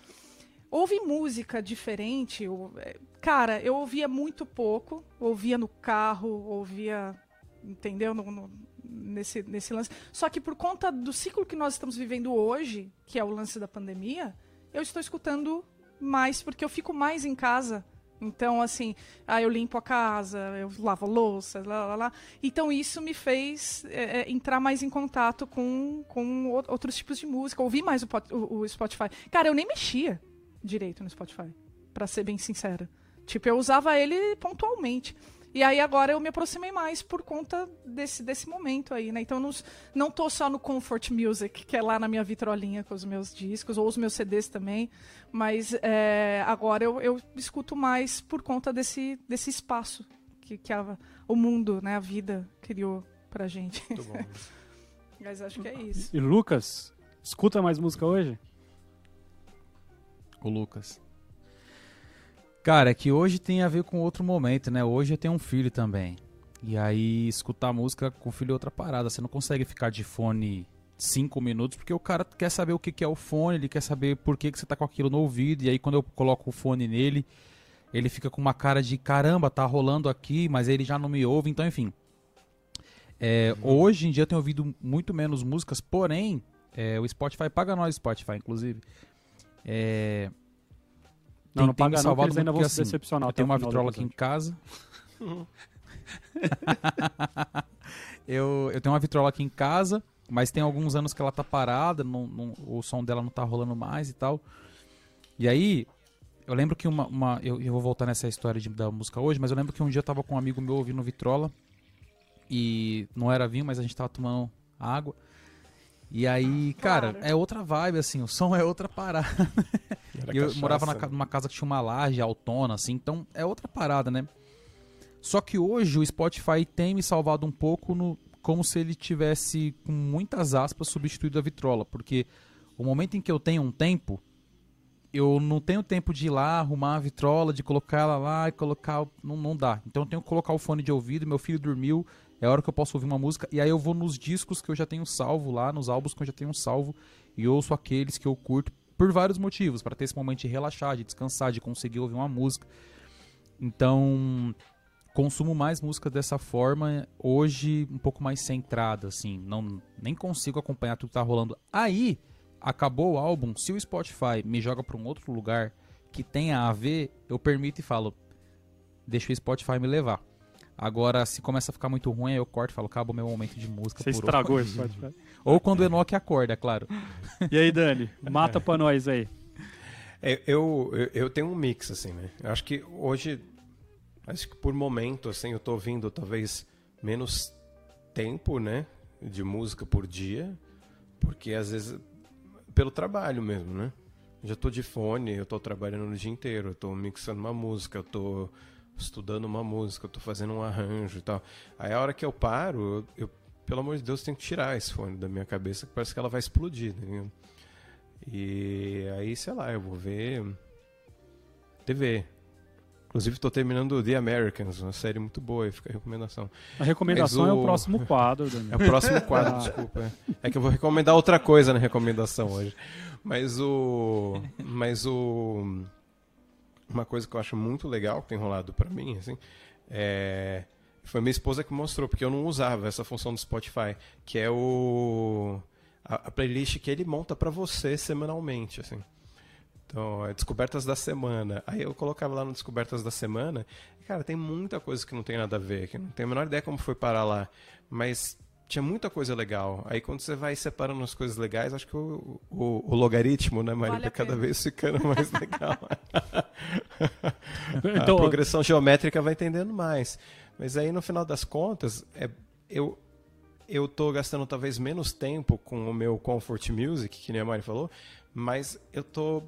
Ouve música diferente, eu- é, cara, eu ouvia muito pouco, ouvia no carro, ouvia, entendeu? No- no- nesse, nesse lance. Só que por conta do ciclo que nós estamos vivendo hoje, que é o lance da pandemia, eu estou escutando mais porque eu fico mais em casa. Então, assim, aí eu limpo a casa, eu lavo a louça, lá, lá, lá. Então, isso me fez é, é, entrar mais em contato com, com outros tipos de música, ouvir mais o, o- o Spotify. Cara, eu nem mexia direito no Spotify, pra ser bem sincera. Tipo, eu usava ele pontualmente. E aí agora eu me aproximei mais por conta desse, desse momento aí, né? Então eu não, não tô só no Comfort Music, que é lá na minha vitrolinha com os meus discos, ou os meus CDs também, mas é, agora eu, eu escuto mais por conta desse, desse espaço que, que a- o mundo, né, a vida criou pra gente. Muito bom. Mas acho que é isso. E Lucas, escuta mais música hoje? O Lucas. Cara, é que hoje tem a ver com outro momento, né? Hoje eu tenho um filho também. E aí, escutar música com o filho é outra parada. Você não consegue ficar de fone cinco minutos, porque o cara quer saber o que é o fone, ele quer saber por que, que você tá com aquilo no ouvido. E aí, quando eu coloco o fone nele, ele fica com uma cara de caramba, tá rolando aqui, mas ele já não me ouve. Então, enfim. É, Hoje em dia eu tenho ouvido muito menos músicas, porém, é, o Spotify paga nós, Spotify, inclusive. É, Não, tem- não paga não, eles ainda vão se assim, decepcionar eu tenho uma vitrola aqui em casa. eu, eu tenho uma vitrola aqui em casa, mas tem alguns anos que ela tá parada, não- não- o som dela não tá rolando mais e tal. E aí, eu lembro que uma. uma- eu, eu vou voltar nessa história de- da música hoje, mas eu lembro que um dia eu tava com um amigo meu ouvindo vitrola. E não era vinho, mas a gente tava tomando água. E aí, cara, Claro. é outra vibe, assim, o som é outra parada. E eu cachaça, morava na né? numa casa que tinha uma laje autona, assim, então é outra parada, né? Só que hoje o Spotify tem me salvado um pouco no, como se ele tivesse, com muitas aspas, substituído a vitrola. Porque o momento em que eu tenho um tempo, eu não tenho tempo de ir lá, arrumar a vitrola, de colocar ela lá e colocar. Não, não dá. Então eu tenho que colocar o fone de ouvido, meu filho dormiu, é a hora que eu posso ouvir uma música, e aí eu vou nos discos que eu já tenho salvo lá, nos álbuns que eu já tenho salvo, e ouço aqueles que eu curto por vários motivos, para ter esse momento de relaxar, de descansar, de conseguir ouvir uma música. Então, consumo mais música dessa forma, hoje um pouco mais centrada, assim, não nem consigo acompanhar tudo que tá rolando. Aí, acabou o álbum, se o Spotify me joga para um outro lugar que tenha a ver, eu permito e falo, deixa o Spotify me levar. Agora, se começa a ficar muito ruim, aí eu corto e falo, acabou meu momento de música Você por estragou hoje. esse Spotify. Ou quando o Enoch acorda, é claro. E aí, Dani, mata pra nós aí. É, eu, eu, eu tenho um mix, assim, né? Eu acho que hoje, acho que por momento, assim, eu tô ouvindo talvez menos tempo, né? De música por dia, porque às vezes, pelo trabalho mesmo, né? Já tô de fone, eu tô trabalhando o dia inteiro, eu tô mixando uma música, eu tô estudando uma música, eu tô fazendo um arranjo e tal. Aí a hora que eu paro, eu, eu, pelo amor de Deus, tenho que tirar esse fone da minha cabeça, que parece que ela vai explodir, né? E aí, sei lá, eu vou ver TV. Inclusive, tô terminando The Americans, uma série muito boa, fica a recomendação. A recomendação é o- o próximo quadro, É Daniel. o próximo quadro, desculpa. É. É que eu vou recomendar outra coisa na recomendação hoje. Mas o. Mas o. Uma coisa que eu acho muito legal que tem rolado pra mim, assim, é. Foi minha esposa que mostrou, porque eu não usava essa função do Spotify, que é o. A, a playlist que ele monta pra você semanalmente, assim. Então, é Descobertas da Semana. Aí eu colocava lá no Descobertas da Semana. Cara, tem muita coisa que não tem nada a ver, que não tenho a menor ideia como foi parar lá. Mas tinha muita coisa legal. Aí quando você vai separando as coisas legais, acho que o, o, o logaritmo, né, Maria, Vale a cada vez ficando mais legal. Então, a progressão geométrica vai entendendo mais. Mas aí, no final das contas, é, eu, eu tô gastando talvez menos tempo com o meu comfort music, que nem a Mari falou, mas eu tô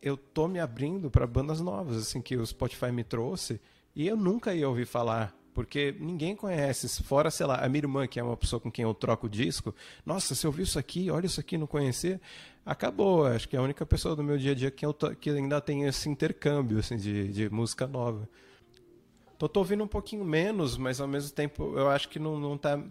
eu tô me abrindo para bandas novas, assim, que o Spotify me trouxe, e eu nunca ia ouvir falar, porque ninguém conhece, fora, sei lá, a minha irmã, que é uma pessoa com quem eu troco disco, nossa, você ouviu isso aqui, olha isso aqui, não conhecia, acabou, acho que é a única pessoa do meu dia a dia que, eu que ainda tem esse intercâmbio, assim, de, de música nova. Tô, tô ouvindo um pouquinho menos, mas ao mesmo tempo eu acho que não, não tá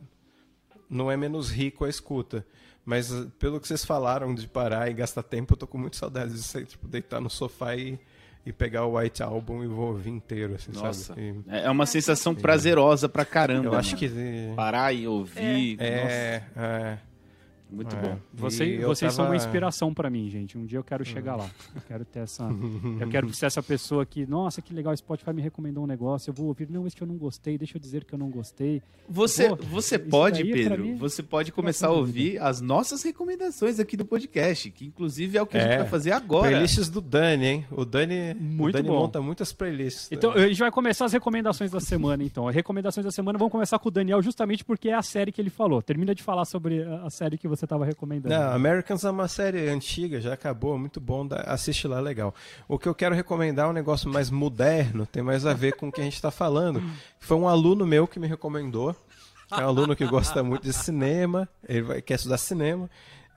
não é menos rico a escuta. Mas eh, pelo que vocês falaram de parar e gastar tempo, eu tô com muita saudade de tipo, deitar no sofá e, e pegar o White Album e vou ouvir inteiro, assim, Nossa, sabe? E é uma sensação prazerosa pra caramba. eu acho mano. que. Parar e ouvir. É, é. nossa, muito é. bom. Você- vocês são uma tava- inspiração pra mim, gente. Um dia eu quero chegar lá. Eu quero ter essa. eu quero ser essa pessoa que, nossa, que legal, o Spotify me recomendou um negócio. Eu vou ouvir, não, esse que eu não gostei, deixa eu dizer que eu não gostei. Você, Pô, você pode, pra Pedro, mim, você pode começar a ouvir as nossas recomendações aqui do podcast, que inclusive é o que a É. gente vai fazer agora. Playlists do Dani, hein? O Dani, Muito o Dani bom. monta muitas playlists. Então, a gente vai começar as recomendações da semana, então. As recomendações da semana vão começar com o Daniel, justamente porque é a série que ele falou. Termina de falar sobre a a série que você estava recomendando. Não, Americans é uma série antiga, já acabou, muito bom, assiste lá, legal. O que eu quero recomendar é um negócio mais moderno, tem mais a ver com o que a gente está falando. Foi um aluno meu que me recomendou, é um aluno que gosta muito de cinema, ele vai- quer estudar cinema,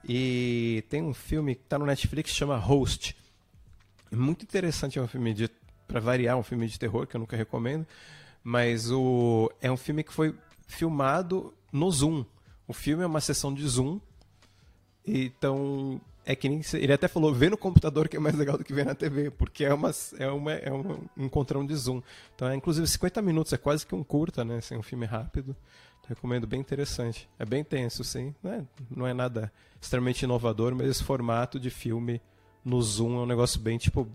e tem um filme que está no Netflix chama Host. Muito interessante, é um filme de, para variar, um filme de terror que eu nunca recomendo, mas o, é um filme que foi filmado no Zoom. O filme é uma sessão de Zoom, então, é que nem. Ele até falou, vê no computador que é mais legal do que ver na TV, porque é, uma, é, uma, é um encontrão de Zoom. Então, é inclusive 50 minutos, é quase que um curta, né? Assim, um filme rápido. Então, recomendo, bem interessante. É bem tenso, sim. Não é, não é nada extremamente inovador, mas esse formato de filme no Zoom é um negócio bem tipo.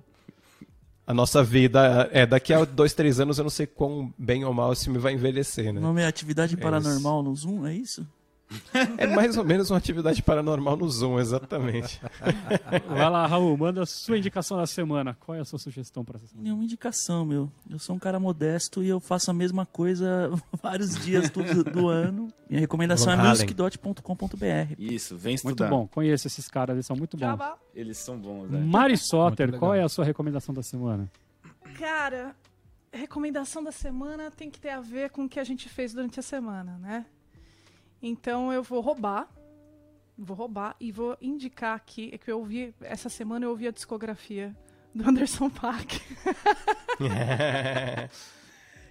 A nossa vida. É, daqui a dois, três anos eu não sei quão bem ou mal esse filme vai envelhecer, O né? nome é Atividade É Paranormal no Zoom, é isso? É mais ou menos uma atividade paranormal no Zoom, exatamente. Vai lá, Raul, manda a sua indicação da semana. Qual é a sua sugestão para essa semana? Nenhuma indicação, meu. Eu sou um cara modesto e eu faço a mesma coisa vários dias do, do ano. Minha recomendação Van é musicdot.com.br. Isso, vem Muito estudar. bom, conheço esses caras, eles são muito bons. Eles são bons, né? Mari Soter, Muito qual é a sua recomendação da semana? Cara, recomendação da semana tem que ter a ver com o que a gente fez durante a semana, né? Então eu vou roubar. Vou roubar e vou indicar aqui é que eu ouvi essa semana eu ouvi a discografia do Anderson Paak.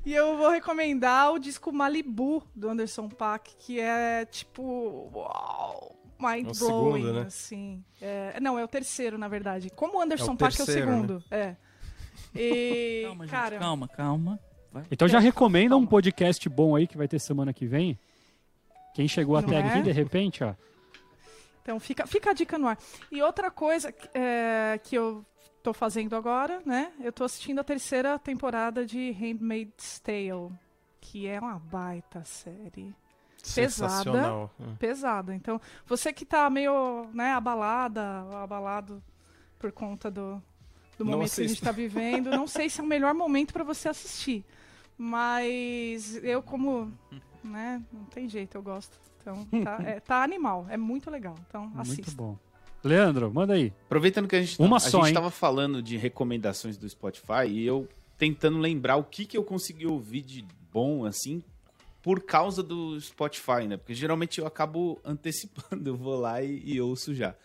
E eu vou recomendar o disco Malibu do Anderson Paak, que é tipo. Uau! Mind É o blowing, segundo, né? assim. É, não, é o terceiro, na verdade. Como o Anderson É o Paak é o terceiro, né? segundo. É. E, Calma, gente, cara, calma, calma. Então já recomenda um calma. podcast bom aí que vai ter semana que vem. Quem chegou Não até é? aqui, de repente, ó. Então fica, fica a dica no ar. E outra coisa é, que eu tô fazendo agora, né? Eu tô assistindo a terceira temporada de Handmaid's Tale, que é uma baita série. Sensacional. Pesada. Então, você que tá meio, né, abalada, abalado por conta do, do Não momento que a gente assista. tá vivendo, não sei se é o melhor momento para você assistir. Mas eu como, né, não tem jeito, eu gosto. Então, tá, é, tá animal, é muito legal. Então, Muito assista. bom. Leandro, manda aí. Aproveitando que a gente, Uma a só, gente hein? tava falando de recomendações do Spotify e eu tentando lembrar o que, que eu consegui ouvir de bom, assim, por causa do Spotify, né? Porque geralmente eu acabo antecipando, eu vou lá e, e ouço já.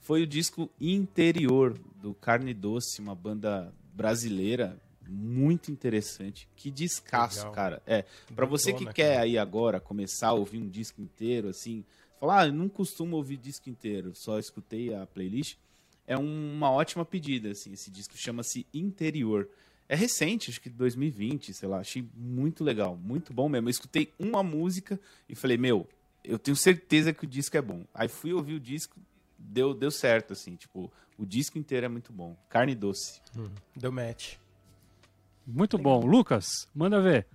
Foi o disco Interior, do Carne Doce, uma banda brasileira. Muito interessante. Que descasso, Legal. cara. É, pra você que Botona, quer cara. aí agora começar a ouvir um disco inteiro, assim, falar, ah, eu não costumo ouvir disco inteiro, só escutei a playlist, é uma ótima pedida, assim, esse disco chama-se Interior. É recente, acho que 2020, sei lá, achei muito legal, muito bom mesmo. Eu escutei uma música e falei, meu, eu tenho certeza que o disco é bom. Aí fui ouvir o disco, deu, deu certo, assim, tipo, o disco inteiro é muito bom. Carne doce. Deu match. Muito bom. Lucas, manda ver.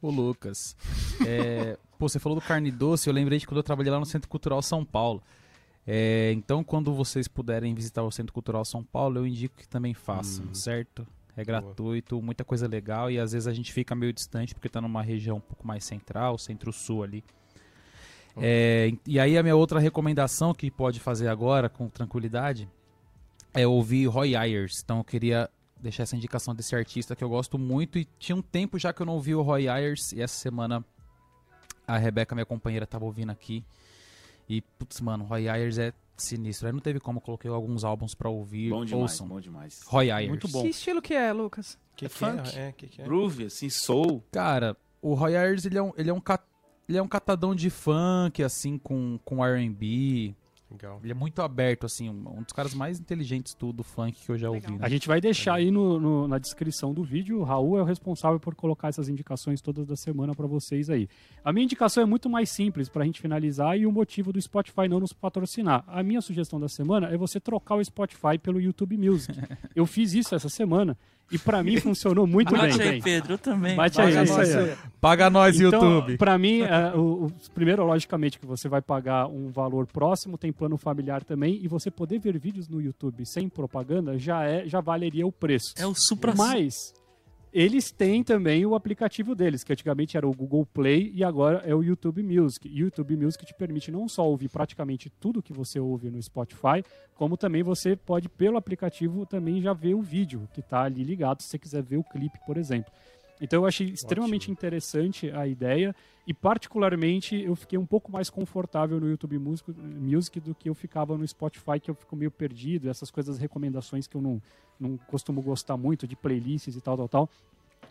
Ô, Lucas. é, pô, você falou do carne doce, eu lembrei de quando eu trabalhei lá no Centro Cultural São Paulo. É, então, quando vocês puderem visitar o Centro Cultural São Paulo, eu indico que também façam, certo? É gratuito, muita coisa legal e às vezes a gente fica meio distante porque tá numa região um pouco mais central, centro-sul ali. É, e aí a minha outra recomendação que pode fazer agora com tranquilidade é ouvir Roy Ayers. Então eu queria deixar essa indicação desse artista que eu gosto muito e tinha um tempo já que eu não ouvi o Roy Ayers e essa semana a Rebeca, minha companheira, tava ouvindo aqui e putz, mano, Roy Ayers é sinistro. Aí não teve como, eu coloquei alguns álbuns pra ouvir. Bom demais, Ouçam. bom demais. Roy Ayers. Muito bom. Que estilo que é, Lucas? Que É que funk. É, que que é? Groove, assim, soul. Cara, o Roy Ayers, ele é um, ele é um, ca- ele é um catadão de funk, assim, com, com R&B. Legal. Ele é muito aberto, assim, um, um dos caras mais inteligentes do, do funk que eu já Legal. ouvi. né? A gente vai deixar aí no, no- na descrição do vídeo. O Raul é o responsável por colocar essas indicações todas da semana pra vocês aí. A minha indicação é muito mais simples pra gente finalizar e o motivo do Spotify não nos patrocinar. A minha sugestão da semana é você trocar o Spotify pelo YouTube Music. Eu fiz isso essa semana e pra mim funcionou muito Bate bem. aí, Pedro, eu também. Bate Paga aí, isso nós. aí. Paga nós, Então, YouTube. pra mim, é, o, o- primeiro, logicamente, que você vai pagar um valor próximo, tem plano familiar também, e você poder ver vídeos no YouTube sem propaganda já é, já valeria o preço. É o supra Mas eles têm também o aplicativo deles, que antigamente era o Google Play e agora é o YouTube Music. E o YouTube Music te permite não só ouvir praticamente tudo que você ouve no Spotify, como também você pode, pelo aplicativo, também já ver o vídeo que está ali ligado, se você quiser ver o clipe, por exemplo. Então eu achei extremamente interessante a ideia e particularmente eu fiquei um pouco mais confortável no YouTube Music, Music do que eu ficava no Spotify, que eu fico meio perdido, essas coisas, recomendações que eu não, não costumo gostar muito de playlists e tal, tal, tal.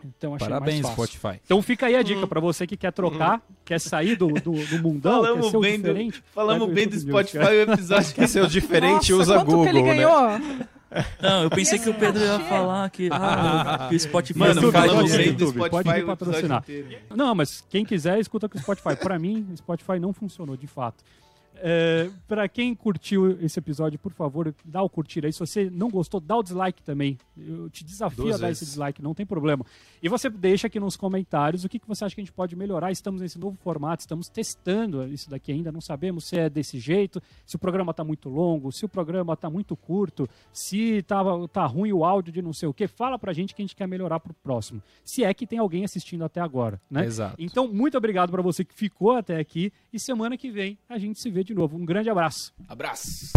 Então achei Parabéns, mais fácil. Spotify. Então fica aí a dica pra você que quer trocar, quer sair do, do, do mundão, quer Falamos ser o bem do- diferente. Falamos vai pro bem do. Spotify o episódio Quer ser o diferente, Nossa, usa quanto Google, que ele né? Não, eu pensei que o Pedro ia falar que, ah, que o Spotify Mano, YouTube, faz falamos bem do YouTube, pode Spotify me patrocinar. Não, mas quem quiser, escuta com o Spotify. Pra mim, o Spotify não funcionou, de fato. É, para quem curtiu esse episódio, por favor, dá o curtir aí. Se você não gostou, dá o dislike também. Eu te desafio Duas a dar vezes. esse dislike, não tem problema. E você deixa aqui nos comentários o que, que você acha que a gente pode melhorar. Estamos nesse novo formato, estamos testando isso daqui ainda, não sabemos se é desse jeito, se o programa tá muito longo, se o programa tá muito curto, se tá, tá ruim o áudio de não sei o que. Fala pra gente que a gente quer melhorar pro próximo. Se é que tem alguém assistindo até agora, né? Exato. Então, muito obrigado para você que ficou até aqui e semana que vem a gente se vê de novo. Um grande abraço. Abraço.